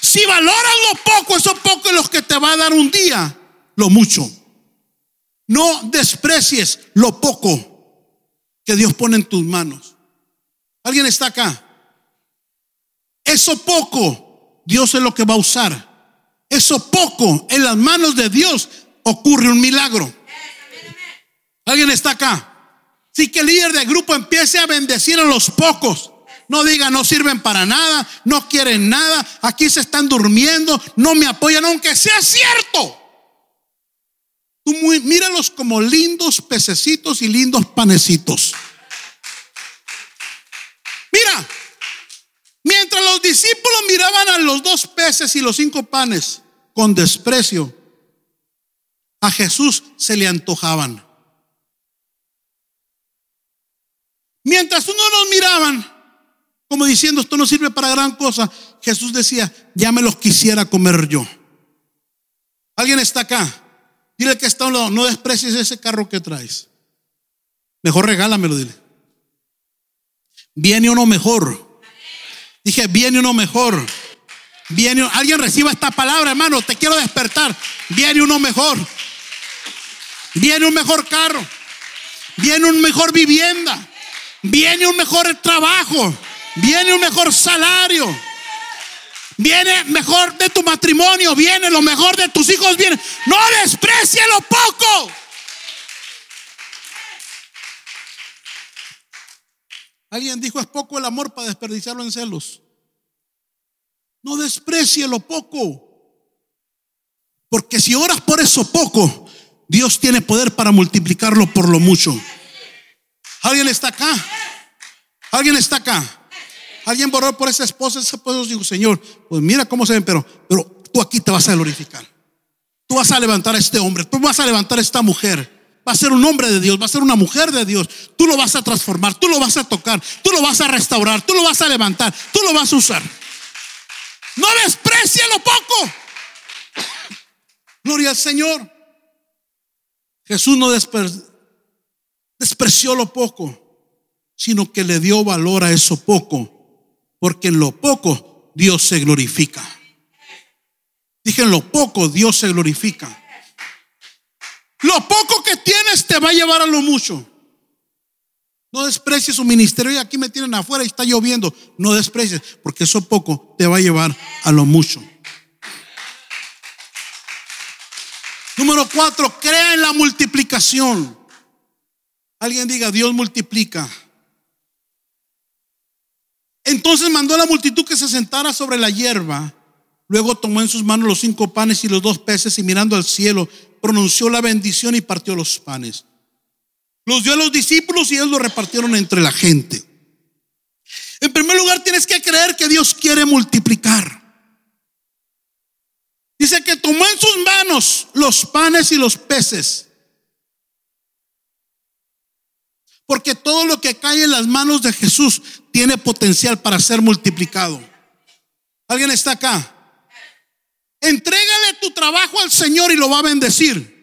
Si valoras lo poco, eso poco es lo que te va a dar un día, lo mucho. No desprecies lo poco que Dios pone en tus manos. ¿Alguien está acá? Eso poco, Dios es lo que va a usar. Eso poco, en las manos de Dios ocurre un milagro. ¿Alguien está acá? Si que el líder del grupo empiece a bendecir a los pocos. No diga, no sirven para nada, no quieren nada, aquí se están durmiendo, no me apoyan, aunque sea cierto. Tú míralos como lindos pececitos y lindos panecitos. Mientras los discípulos miraban a los dos peces y los cinco panes con desprecio, a Jesús se le antojaban. Mientras uno los miraban, como diciendo, esto no sirve para gran cosa, Jesús decía, ya me los quisiera comer yo. ¿Alguien está acá? Dile que está a un lado, no desprecies ese carro que traes. Mejor regálamelo, dile. Viene uno mejor. Dije, viene uno mejor. Viene, alguien reciba esta palabra, hermano. Te quiero despertar. Viene uno mejor. Viene un mejor carro. Viene un mejor vivienda. Viene un mejor trabajo. Viene un mejor salario. Viene mejor de tu matrimonio, viene lo mejor de tus hijos, viene. No desprecie lo poco. Alguien dijo, es poco el amor para desperdiciarlo en celos. No desprecie lo poco. Porque si oras por eso poco, Dios tiene poder para multiplicarlo por lo mucho. ¿Alguien está acá? ¿Alguien está acá? Alguien borró por esa esposa, ese esposo dijo, Señor, pues mira cómo se ven, pero, pero tú aquí te vas a glorificar. Tú vas a levantar a este hombre, tú vas a levantar a esta mujer. Va a ser un hombre de Dios, va a ser una mujer de Dios. Tú lo vas a transformar, tú lo vas a tocar, tú lo vas a restaurar, tú lo vas a levantar, tú lo vas a usar. No desprecie lo poco. [laughs] Gloria al Señor. Jesús no despreció lo poco, sino que le dio valor a eso poco, porque en lo poco Dios se glorifica. Dije, en lo poco Dios se glorifica. Lo poco que tienes te va a llevar a lo mucho. No desprecies su ministerio. Y aquí me tienen afuera y está lloviendo. No desprecies, porque eso poco te va a llevar a lo mucho. Número cuatro, crea en la multiplicación. Alguien diga, Dios multiplica. Entonces mandó a la multitud que se sentara sobre la hierba. Luego tomó en sus manos los cinco panes y los dos peces y mirando al cielo pronunció la bendición y partió los panes. Los dio a los discípulos y ellos los repartieron entre la gente. En primer lugar, tienes que creer que Dios quiere multiplicar. Dice que tomó en sus manos los panes y los peces. Porque todo lo que cae en las manos de Jesús tiene potencial para ser multiplicado. ¿Alguien está acá? Entrégale tu trabajo al Señor y lo va a bendecir.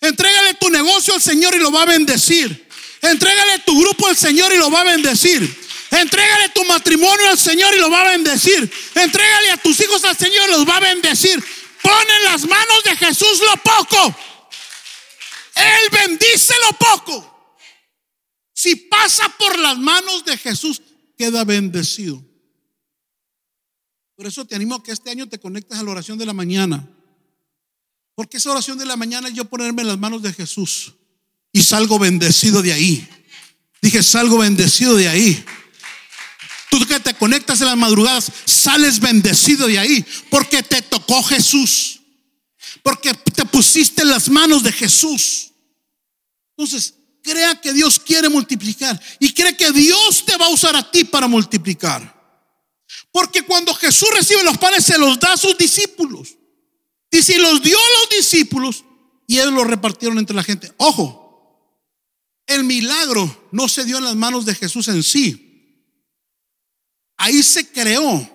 Entrégale tu negocio al Señor y lo va a bendecir. Entrégale tu grupo al Señor y lo va a bendecir. Entrégale tu matrimonio al Señor y lo va a bendecir. Entrégale a tus hijos al Señor y los va a bendecir. Pon en las manos de Jesús lo poco. Él bendice lo poco. Si pasa por las manos de Jesús, queda bendecido. Por eso te animo a que este año te conectes a la oración de la mañana. Porque esa oración de la mañana es yo ponerme en las manos de Jesús y salgo bendecido de ahí. Dije, salgo bendecido de ahí. Tú que te conectas en las madrugadas, sales bendecido de ahí porque te tocó Jesús. Porque te pusiste en las manos de Jesús. Entonces, crea que Dios quiere multiplicar y cree que Dios te va a usar a ti para multiplicar. Porque cuando Jesús recibe los panes, se los da a sus discípulos. Y si los dio a los discípulos y ellos los repartieron entre la gente. Ojo, el milagro no se dio en las manos de Jesús en sí. Ahí se creó,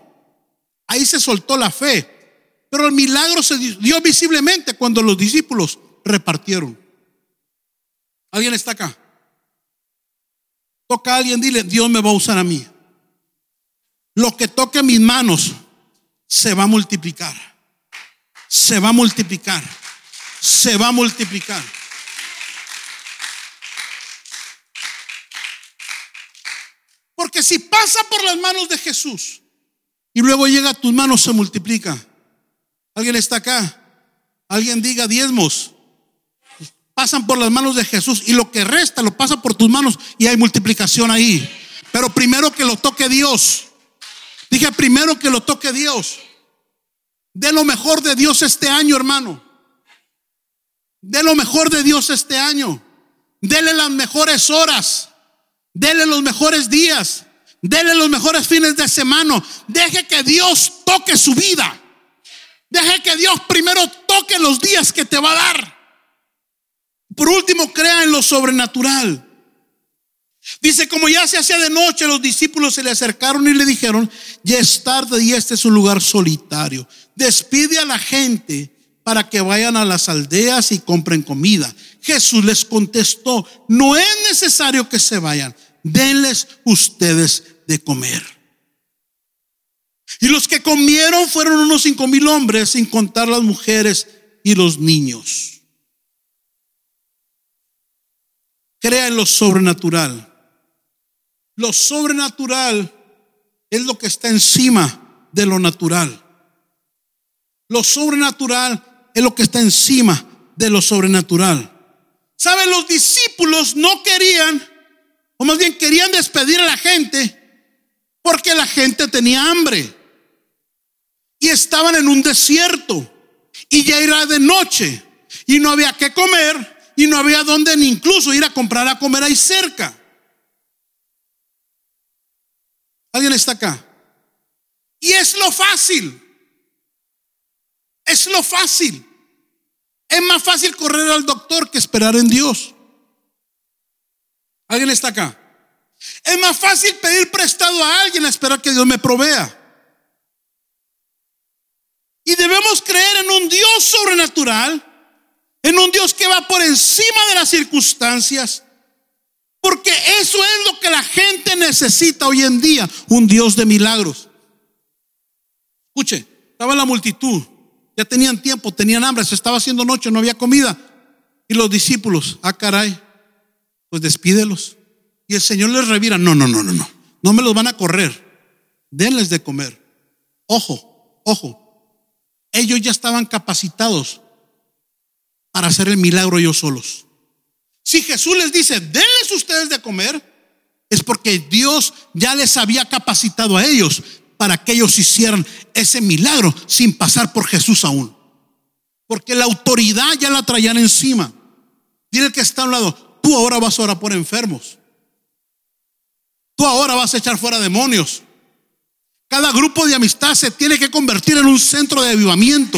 ahí se soltó la fe. Pero el milagro se dio visiblemente cuando los discípulos repartieron. ¿Alguien está acá? Toca a alguien, dile, Dios me va a usar a mí lo que toque mis manos se va a multiplicar. Se va a multiplicar. Se va a multiplicar. Porque si pasa por las manos de Jesús y luego llega a tus manos, se multiplica. ¿Alguien está acá? Alguien diga diezmos. Pasan por las manos de Jesús y lo que resta lo pasa por tus manos y hay multiplicación ahí. Pero primero que lo toque Dios. Dije primero que lo toque Dios. De lo mejor de Dios este año, hermano. De lo mejor de Dios este año. Dele las mejores horas. Dele los mejores días. Dele los mejores fines de semana. Deje que Dios toque su vida. Deje que Dios primero toque los días que te va a dar. Por último, crea en lo sobrenatural. Dice, como ya se hacía de noche, los discípulos se le acercaron y le dijeron, ya es tarde y este es un lugar solitario. Despide a la gente para que vayan a las aldeas y compren comida. Jesús les contestó, no es necesario que se vayan, denles ustedes de comer. Y los que comieron fueron unos cinco mil hombres, sin contar las mujeres y los niños. Crea en lo sobrenatural. Lo sobrenatural es lo que está encima de lo natural. Lo sobrenatural es lo que está encima de lo sobrenatural. ¿Saben? Los discípulos no querían o más bien querían despedir a la gente porque la gente tenía hambre y estaban en un desierto y ya era de noche y no había que comer y no había donde ni incluso ir a comprar a comer ahí cerca. ¿Alguien está acá? Y es lo fácil. Es lo fácil. Es más fácil correr al doctor que esperar en Dios. ¿Alguien está acá? Es más fácil pedir prestado a alguien a esperar que Dios me provea. Y debemos creer en un Dios sobrenatural, en un Dios que va por encima de las circunstancias, porque eso es lo que la gente necesita hoy en día, un Dios de milagros. Escuche, estaba la multitud, ya tenían tiempo, tenían hambre, se estaba haciendo noche, no había comida. Y los discípulos, ah caray, pues despídelos. Y el Señor les revira, no, no, no, no, no, no me los van a correr, denles de comer. Ojo, ojo, ellos ya estaban capacitados para hacer el milagro ellos solos. Si Jesús les dice, denles ustedes de comer, es porque Dios ya les había capacitado a ellos para que ellos hicieran ese milagro sin pasar por Jesús aún. Porque la autoridad ya la traían encima. Dile que está a un lado, tú ahora vas a orar por enfermos. Tú ahora vas a echar fuera demonios. Cada grupo de amistad se tiene que convertir en un centro de avivamiento,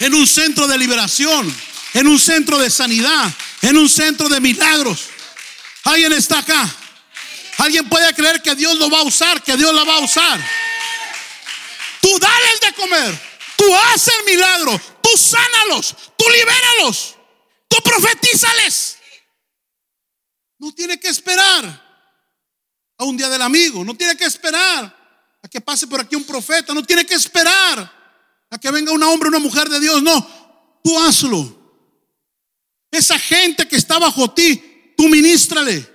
en un centro de liberación, en un centro de sanidad, en un centro de milagros. ¿Alguien está acá? ¿Alguien puede creer que Dios lo va a usar, que Dios la va a usar? Tú dales de comer, tú haces el milagro, tú sánalos, tú libéralos, tú profetízales. No tiene que esperar a un día del amigo, no tiene que esperar a que pase por aquí un profeta, no tiene que esperar a que venga un hombre, una mujer de Dios, no, tú hazlo. Esa gente que está bajo ti, tú ministrale.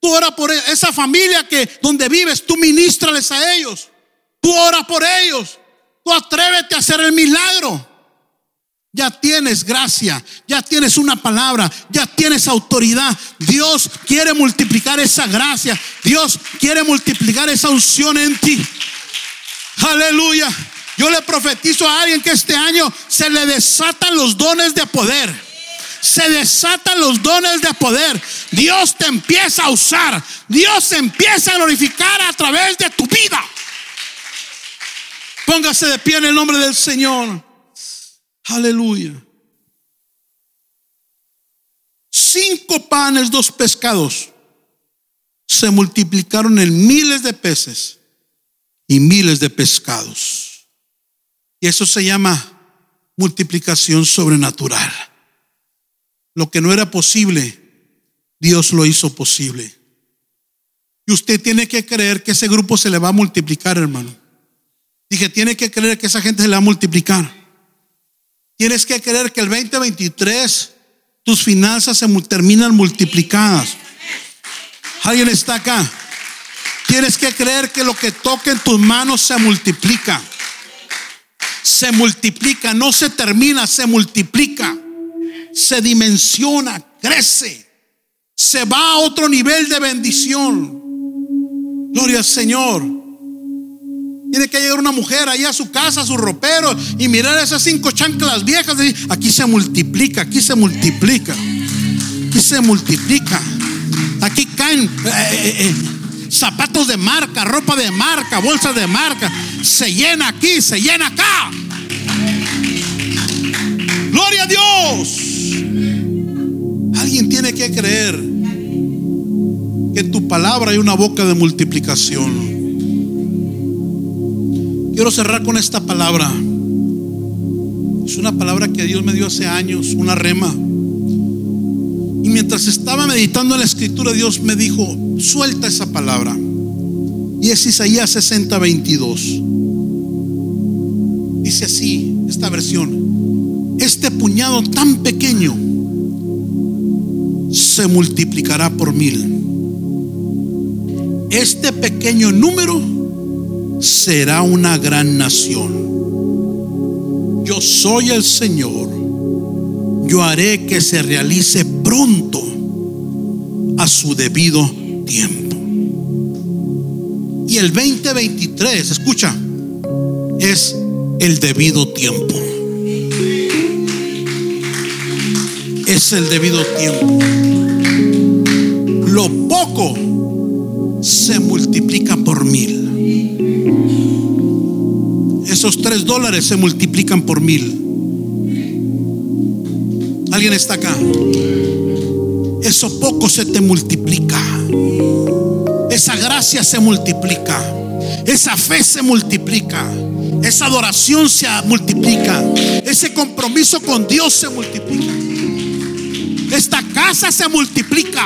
Tú ora por e-, esa familia que donde vives, tú ministrales a ellos. Tú ora por ellos. Tú atrévete a hacer el milagro. Ya tienes gracia, ya tienes una palabra, ya tienes autoridad. Dios quiere multiplicar esa gracia. Dios quiere multiplicar esa unción en ti. Aleluya. Yo le profetizo a alguien que este año se le desatan los dones de poder. Se desatan los dones de poder. Dios te empieza a usar. Dios se empieza a glorificar a través de tu vida. Póngase de pie en el nombre del Señor. Aleluya. Cinco panes, dos pescados se multiplicaron en miles de peces y miles de pescados. Y eso se llama multiplicación sobrenatural. Lo que no era posible, Dios lo hizo posible. Y usted tiene que creer que ese grupo se le va a multiplicar, hermano. Dije, tiene que creer que esa gente se le va a multiplicar. Tienes que creer que el 2023 tus finanzas se terminan multiplicadas. ¿Alguien está acá? Tienes que creer que lo que toque en tus manos se multiplica. Se multiplica, no se termina, se multiplica. Se dimensiona, crece. Se va a otro nivel de bendición. Gloria al Señor. Tiene que llegar una mujer ahí a su casa, a su ropero, y mirar esas cinco chanclas viejas. Aquí se multiplica, aquí se multiplica, aquí se multiplica. Aquí caen eh, eh, eh, zapatos de marca, ropa de marca, bolsas de marca. Se llena aquí, se llena acá. Gloria a Dios. Alguien tiene que creer que en tu palabra hay una boca de multiplicación. Quiero cerrar con esta palabra. Es una palabra que Dios me dio hace años, una rema. Y mientras estaba meditando en la escritura, Dios me dijo, suelta esa palabra. Y es Isaías 60, 22. Dice así, esta versión, este puñado tan pequeño se multiplicará por mil. Este pequeño número será una gran nación. Yo soy el Señor. Yo haré que se realice pronto a su debido tiempo. Y el 2023, escucha, es el debido tiempo. Es el debido tiempo. Lo poco se multiplica por mil. Esos tres dólares se multiplican por mil. ¿Alguien está acá? Eso poco se te multiplica. Esa gracia se multiplica. Esa fe se multiplica. Esa adoración se multiplica. Ese compromiso con Dios se multiplica. Casa se multiplica.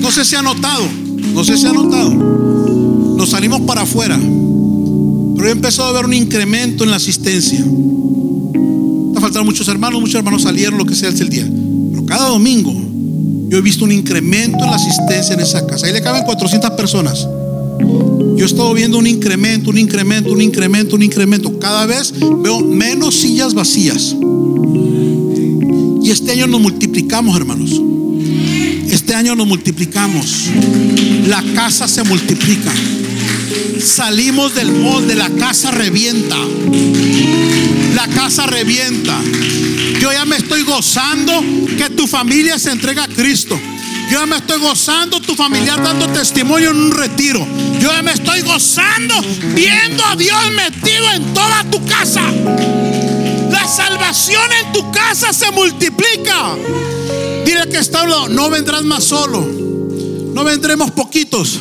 No sé si ha notado. No sé si ha notado. Nos salimos para afuera. Pero he empezado a ver un incremento en la asistencia. Ha faltado muchos hermanos, muchos hermanos salieron, lo que sea el día. Pero cada domingo yo he visto un incremento en la asistencia en esa casa. Ahí le caben 400 personas. Yo he estado viendo un incremento, un incremento, un incremento, un incremento. Cada vez veo menos sillas vacías. Y este año nos multiplicamos, hermanos. Este año nos multiplicamos. La casa se multiplica. Salimos del molde, la casa revienta. La casa revienta. Yo ya me estoy gozando que tu familia se entrega a Cristo. Yo ya me estoy gozando tu familiar dando testimonio en un retiro. Yo ya me estoy gozando viendo a Dios metido en toda tu casa. Salvación en tu casa se multiplica. Dile que está hablando, no vendrás más solo. No vendremos poquitos.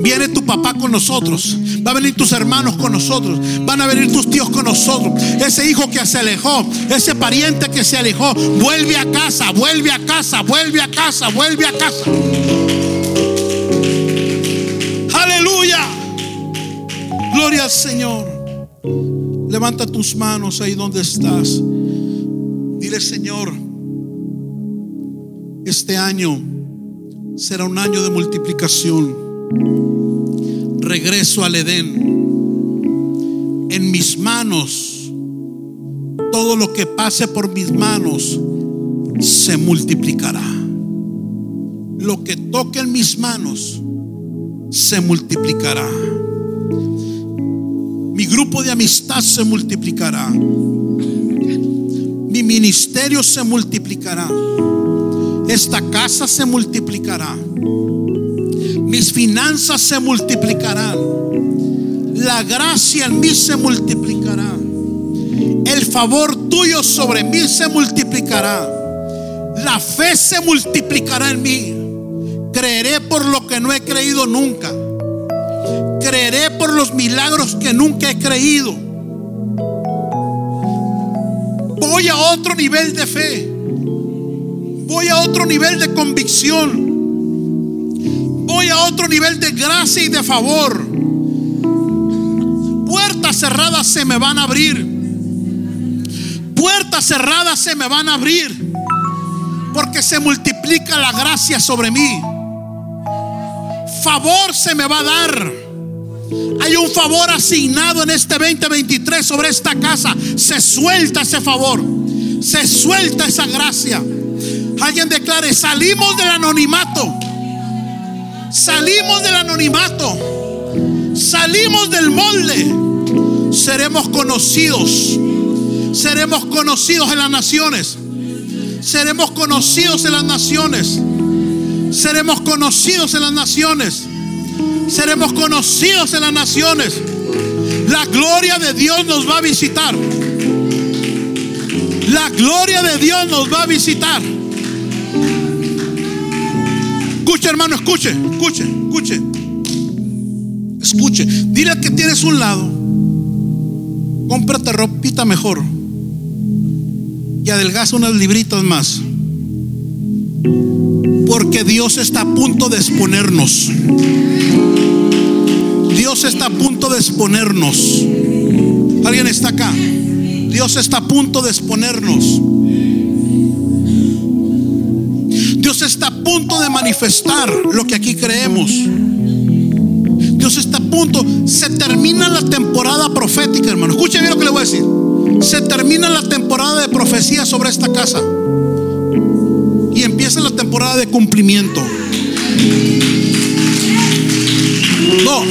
Viene tu papá con nosotros. Va a venir tus hermanos con nosotros. Van a venir tus tíos con nosotros. Ese hijo que se alejó, ese pariente que se alejó, vuelve a casa, vuelve a casa, vuelve a casa, vuelve a casa. Aleluya. Gloria al Señor. Levanta tus manos ahí donde estás. Dile, Señor, este año será un año de multiplicación regreso al Edén. En mis manos, todo lo que pase por mis manos se multiplicará. Lo que toque en mis manos se multiplicará. Mi grupo de amistad se multiplicará. Mi ministerio se multiplicará. Esta casa se multiplicará mis finanzas se multiplicarán. La gracia en mí se multiplicará. El favor tuyo sobre mí se multiplicará. La fe se multiplicará en mí. Creeré por lo que no he creído nunca. Creeré por los milagros que nunca he creído. Voy a otro nivel de fe. Voy a otro nivel de convicción voy a otro nivel de gracia y de favor. Puertas cerradas se me van a abrir. Puertas cerradas se me van a abrir. Porque se multiplica la gracia sobre mí. Favor se me va a dar. Hay un favor asignado en este 2023 sobre esta casa. Se suelta ese favor. Se suelta esa gracia. Alguien declare, salimos del anonimato. Salimos del anonimato. Salimos del molde. Seremos conocidos. Seremos conocidos en las naciones. Seremos conocidos en las naciones. Seremos conocidos en las naciones. Seremos conocidos en las naciones. La gloria de Dios nos va a visitar. La gloria de Dios nos va a visitar. Escuche, hermano, escuche, escuche, escuche. Escuche. Dile que tienes un lado. Cómprate ropita mejor. Y adelgaza unas libritas más. Porque Dios está a punto de exponernos. Dios está a punto de exponernos. ¿Alguien está acá? Dios está a punto de exponernos. Dios está a punto de manifestar lo que aquí creemos. Dios está a punto. Se termina la temporada profética, hermano. Escuche bien lo que le voy a decir. Se termina la temporada de profecía sobre esta casa. Temporada de cumplimiento. No,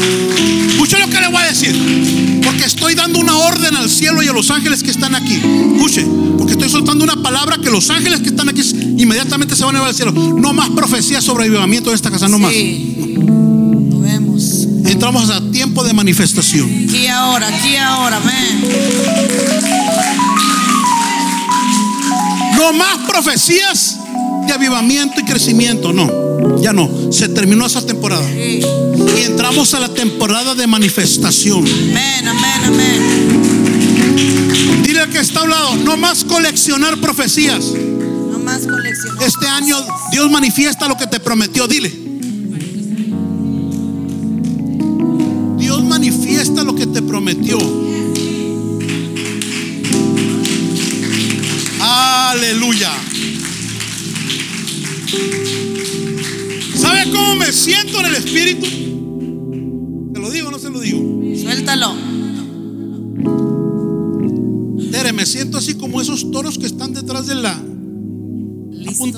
escuche lo que le voy a decir. Porque estoy dando una orden al cielo y a los ángeles que están aquí. Escuche, porque estoy soltando una palabra que los ángeles que están aquí inmediatamente se van a llevar al cielo. No más profecía sobre avivamiento en esta casa, no más. Vemos. Entramos a tiempo de manifestación. Aquí ahora, aquí ahora, amén. No más profecías de avivamiento y crecimiento, no. Ya no, se terminó esa temporada. Y entramos a la temporada de manifestación. Amén, amén, amén. Dile al que está a un lado, no más coleccionar profecías. No más coleccionar. Este año Dios manifiesta lo que te prometió, dile.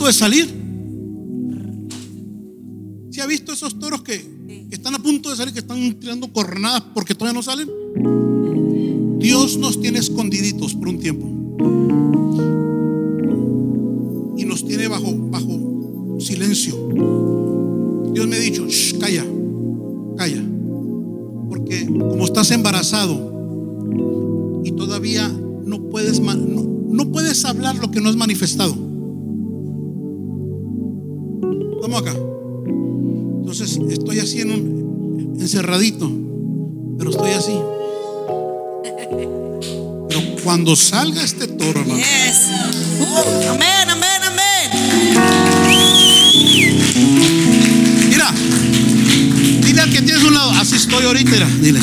Punto de salir. ¿Se ha visto esos toros que, que están a punto de salir, que están tirando cornadas porque todavía no salen? Dios nos tiene escondiditos por un tiempo. Y nos tiene bajo, bajo silencio. Dios me ha dicho, "Shh, calla, calla. Porque como estás embarazado y todavía no puedes, no, no puedes hablar lo que no es manifestado. Así en un encerradito, pero estoy así. Pero cuando salga este toro, hermano, Yes. Uh, amén, amén, amén. mira, dile al que tienes un lado, así estoy ahorita, mira, dile.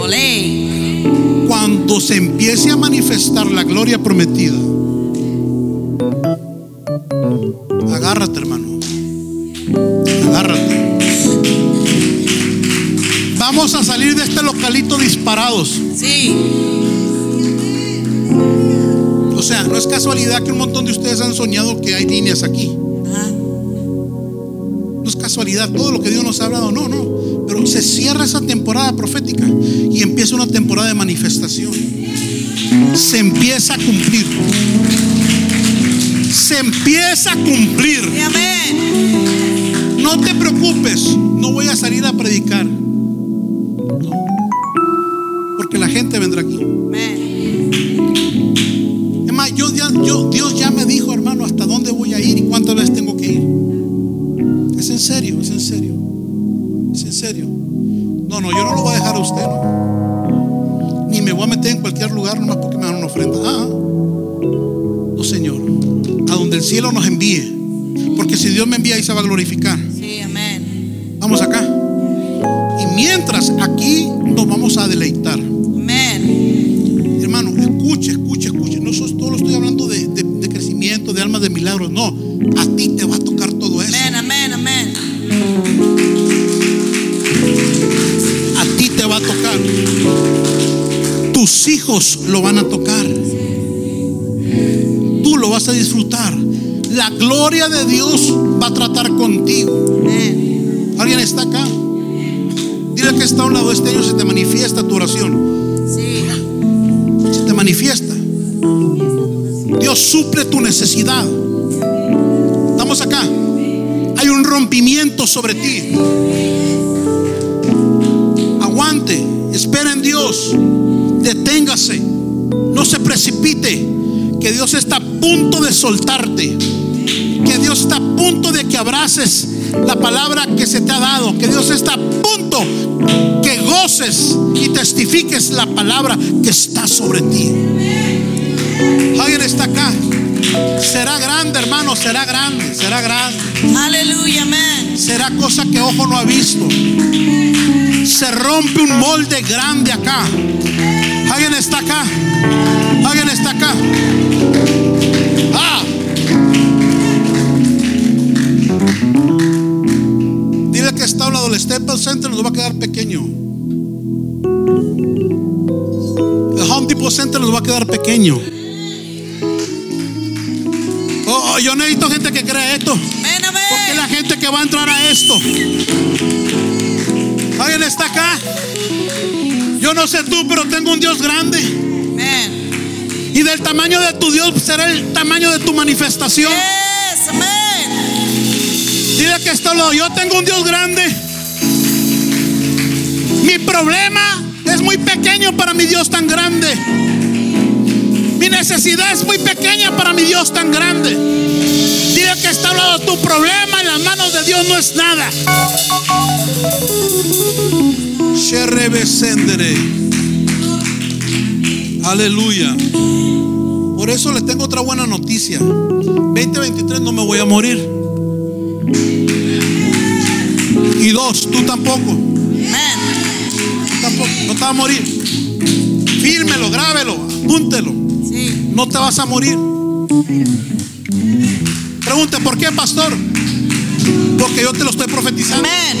Olé. Cuando se empiece a manifestar la gloria prometida, disparados. Sí. O sea, no es casualidad que un montón de ustedes han soñado que hay líneas aquí. No es casualidad, todo lo que Dios nos ha hablado, no, no. Pero se cierra esa temporada profética y empieza una temporada de manifestación. Se empieza a cumplir. Se empieza a cumplir. Amén. No te preocupes, no voy a salir a predicar. Vendrá aquí. Es más, yo, yo- Dios ya me dijo, hermano, hasta dónde voy a ir y cuántas veces tengo que ir. Es en serio, es en serio. Es en serio. No, no, yo no lo voy a dejar a usted, no. Ni me voy a meter en cualquier lugar nomás porque me dan una ofrenda. Ah, no, Señor. A donde el cielo nos envíe. Porque si Dios me envía, ahí se va a glorificar. Tus hijos lo van a tocar. Tú lo vas a disfrutar. La gloria de Dios va a tratar contigo. ¿Alguien está acá? Dile que está a un lado este año se te manifiesta tu oración. Se te manifiesta. Dios suple tu necesidad. Estamos acá. Hay un rompimiento sobre ti. Aguante. Espera en Dios. Deténgase. No se precipite. Que Dios está a punto de soltarte. Que Dios está a punto de que abraces la palabra que se te ha dado. Que Dios está a punto que goces y testifiques la palabra que está sobre ti. Alguien está acá. Será grande, hermano, será grande, será grande. Aleluya, amén. Será cosa que ojo no ha visto. Se rompe un molde grande acá. Alguien está acá. Alguien está acá. Ah. Dile que está hablando del Staples Center nos va a quedar pequeño. El Home Depot Center nos va a quedar pequeño. ¿Alguien está acá? Yo no sé tú, pero tengo un Dios grande. Y del tamaño de tu Dios será el tamaño de tu manifestación. Dile que esto lo. Yo tengo un Dios grande. Mi problema es muy pequeño para mi Dios tan grande. Mi necesidad es muy pequeña para mi Dios tan grande. Dile que está al lado tu problema en las manos de Dios no es nada. Aleluya. Por eso les tengo otra buena noticia. 2023 no me voy a morir. Y dos, tú tampoco. Tú tampoco. No te vas a morir. Fírmelo, grábelo, apúntelo. No te vas a morir. Pregunte, ¿por qué, pastor? Porque yo te lo estoy profetizando. Amén.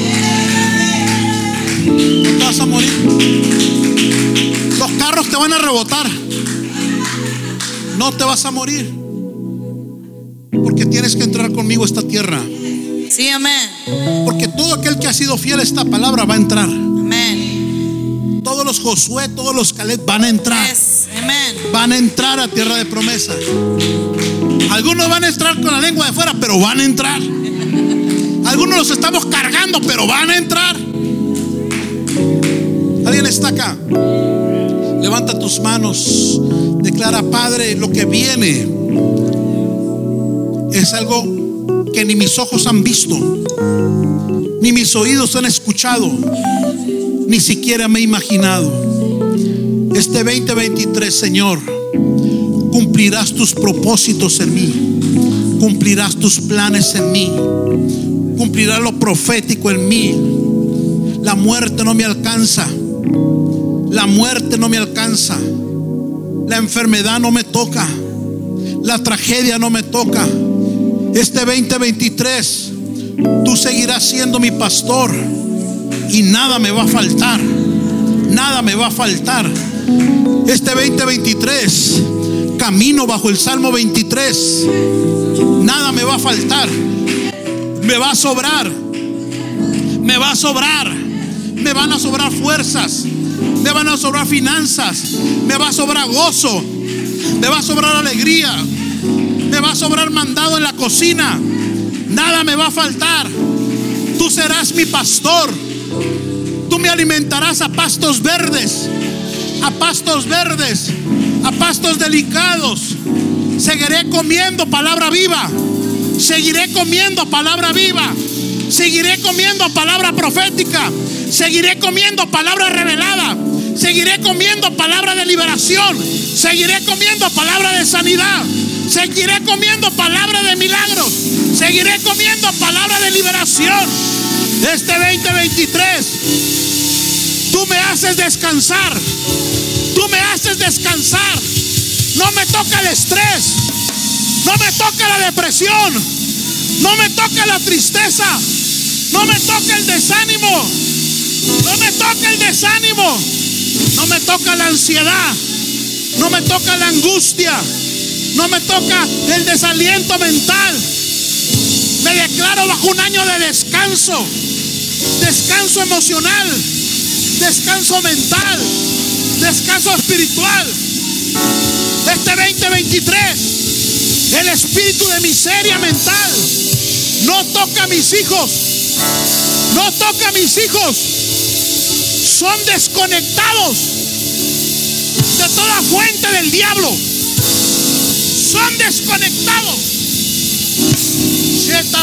No te vas a morir. Los carros te van a rebotar. No te vas a morir. Porque tienes que entrar conmigo a esta tierra. Sí, amén. Porque todo aquel que ha sido fiel a esta palabra va a entrar. Amén. Todos los Josué, todos los Caleb van a entrar. Van a entrar a tierra de promesa. Algunos van a entrar con la lengua de fuera, pero van a entrar. Algunos los estamos cargando, pero van a entrar. ¿Alguien está acá? Levanta tus manos. Declara, Padre, lo que viene es algo que ni mis ojos han visto, ni mis oídos han escuchado, ni siquiera me he imaginado. Este 2023, Señor, cumplirás tus propósitos en mí, cumplirás tus planes en mí, cumplirás lo profético en mí. La muerte no me alcanza, la muerte no me alcanza, la enfermedad no me toca, la tragedia no me toca. Este 2023, tú seguirás siendo mi pastor y nada me va a faltar, nada me va a faltar. Este 2023, camino bajo el Salmo 23. Nada me va a faltar. Me va a sobrar. Me va a sobrar. Me van a sobrar fuerzas. Me van a sobrar finanzas. Me va a sobrar gozo. Me va a sobrar alegría. Me va a sobrar mandado en la cocina. Nada me va a faltar. Tú serás mi pastor. Tú me alimentarás a pastos verdes a pastos verdes, a pastos delicados. Seguiré comiendo palabra viva. Seguiré comiendo palabra viva. Seguiré comiendo palabra profética. Seguiré comiendo palabra revelada. Seguiré comiendo palabra de liberación. Seguiré comiendo palabra de sanidad. Seguiré comiendo palabra de milagros. Seguiré comiendo palabra de liberación. Este 2023, tú me haces descansar. Tú me haces descansar. No me toca el estrés. No me toca la depresión. No me toca la tristeza. No me toca el desánimo. No me toca el desánimo. No me toca la ansiedad. No me toca la angustia. No me toca el desaliento mental. Me declaro bajo un año de descanso. Descanso emocional. Descanso mental descanso espiritual. Este 2023, el espíritu de miseria mental no toca a mis hijos. No toca a mis hijos. Son desconectados de toda fuente del diablo. Son desconectados.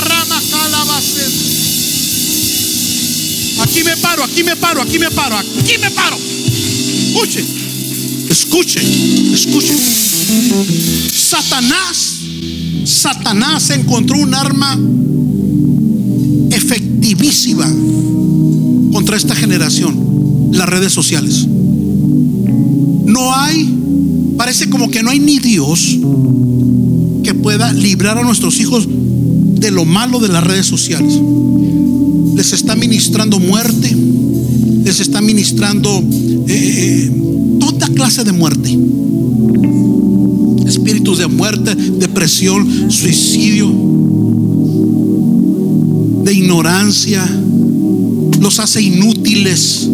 Rama. Aquí me paro, aquí me paro, aquí me paro, aquí me paro. Escuche, escuche, escuche. Satanás, Satanás encontró un arma efectivísima contra esta generación, las redes sociales. No hay, parece como que no hay ni Dios que pueda librar a nuestros hijos de lo malo de las redes sociales. Les está ministrando muerte, les está ministrando eh, toda clase de muerte. espíritus de muerte, depresión, suicidio, de ignorancia, los hace inútiles.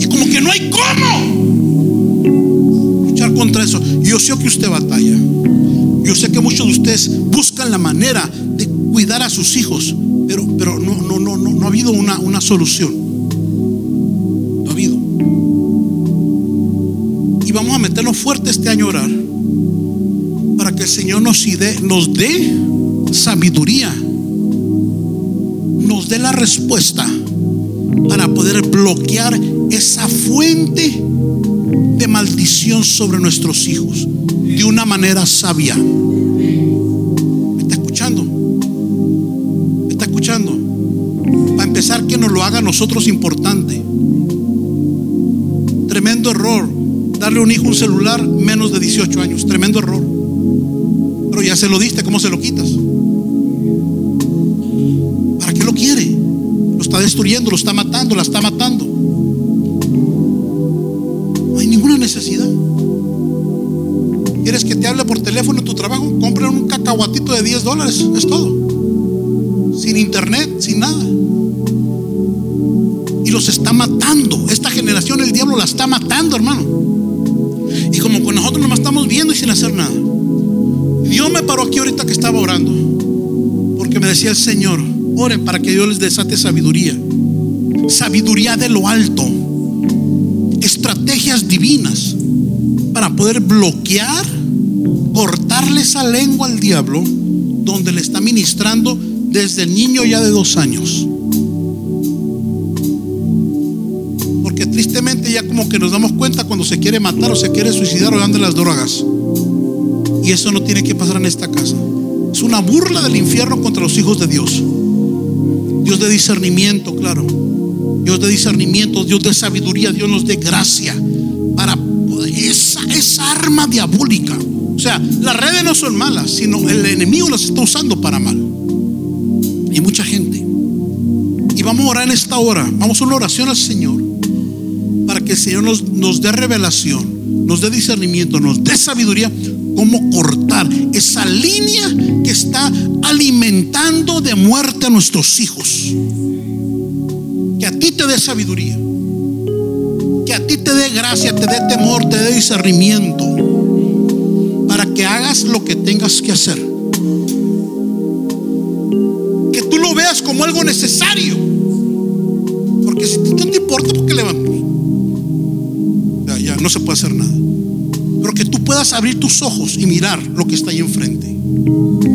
Y como que no hay cómo luchar contra eso. Yo sé que usted batalla. Yo sé que muchos de ustedes buscan la manera de cuidar a sus hijos, pero, pero no, no, no, no, no ha habido una, una solución. No ha habido. Y vamos a meternos fuerte este año a orar para que el Señor nos dé, nos dé sabiduría, nos dé la respuesta para poder bloquear esa fuente de maldición sobre nuestros hijos de una manera sabia. Empezar, que nos lo haga a nosotros importante. Tremendo error. Darle a un hijo un celular menos de 18 años. Tremendo error. Pero ya se lo diste, ¿cómo se lo quitas? ¿Para qué lo quiere? Lo está destruyendo, lo está matando, la está matando. No hay ninguna necesidad. ¿Quieres que te hable por teléfono en tu trabajo? Compra un cacahuatito de 10 dólares. Es todo. Sin internet, sin nada. Los está matando. Esta generación, el diablo la está matando, hermano. Y como con nosotros nomás estamos viendo y sin hacer nada. Dios me paró aquí ahorita que estaba orando. Porque me decía el Señor, oren para que Dios les desate sabiduría. Sabiduría de lo alto. Estrategias divinas para poder bloquear, cortarle esa lengua al diablo donde le está ministrando desde el niño ya de dos años. Nos damos cuenta cuando se quiere matar o se quiere suicidar o dan de las drogas. Y eso no tiene que pasar en esta casa. Es una burla del infierno contra los hijos de Dios. Dios de discernimiento, claro. Dios de discernimiento, Dios de sabiduría, Dios nos dé gracia para esa, esa arma diabólica. O sea, las redes no son malas, sino el enemigo las está usando para mal. Y mucha gente. Y vamos a orar en esta hora. Vamos a una oración al Señor que el Señor nos, dé revelación, nos dé discernimiento, nos dé sabiduría cómo cortar esa línea que está alimentando de muerte a nuestros hijos. Que a ti te dé sabiduría. Que a ti te dé gracia, te dé temor, te dé discernimiento. Para que hagas lo que tengas que hacer. Que tú lo veas como algo necesario. Porque si no te importa, ¿por qué levantas? Ya, ya, no se puede hacer nada pero que tú puedas abrir tus ojos y mirar lo que está ahí enfrente.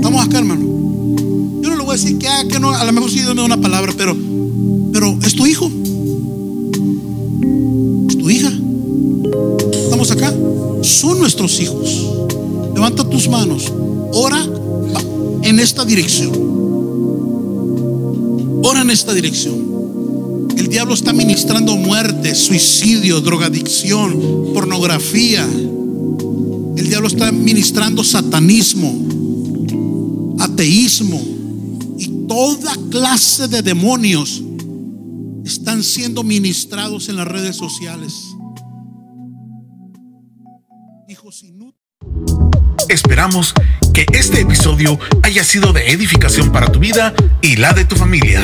Vamos acá, hermano. Yo no le voy a decir que, ah, que no, a lo mejor sí de una palabra, pero, pero es tu hijo. Es tu hija. Estamos acá. Son nuestros hijos. Levanta tus manos. Ora en esta dirección. Ora en esta dirección. El diablo está ministrando muerte, suicidio, drogadicción, pornografía. El diablo está ministrando satanismo, ateísmo y toda clase de demonios están siendo ministrados en las redes sociales. Esperamos que este episodio haya sido de edificación para tu vida y la de tu familia.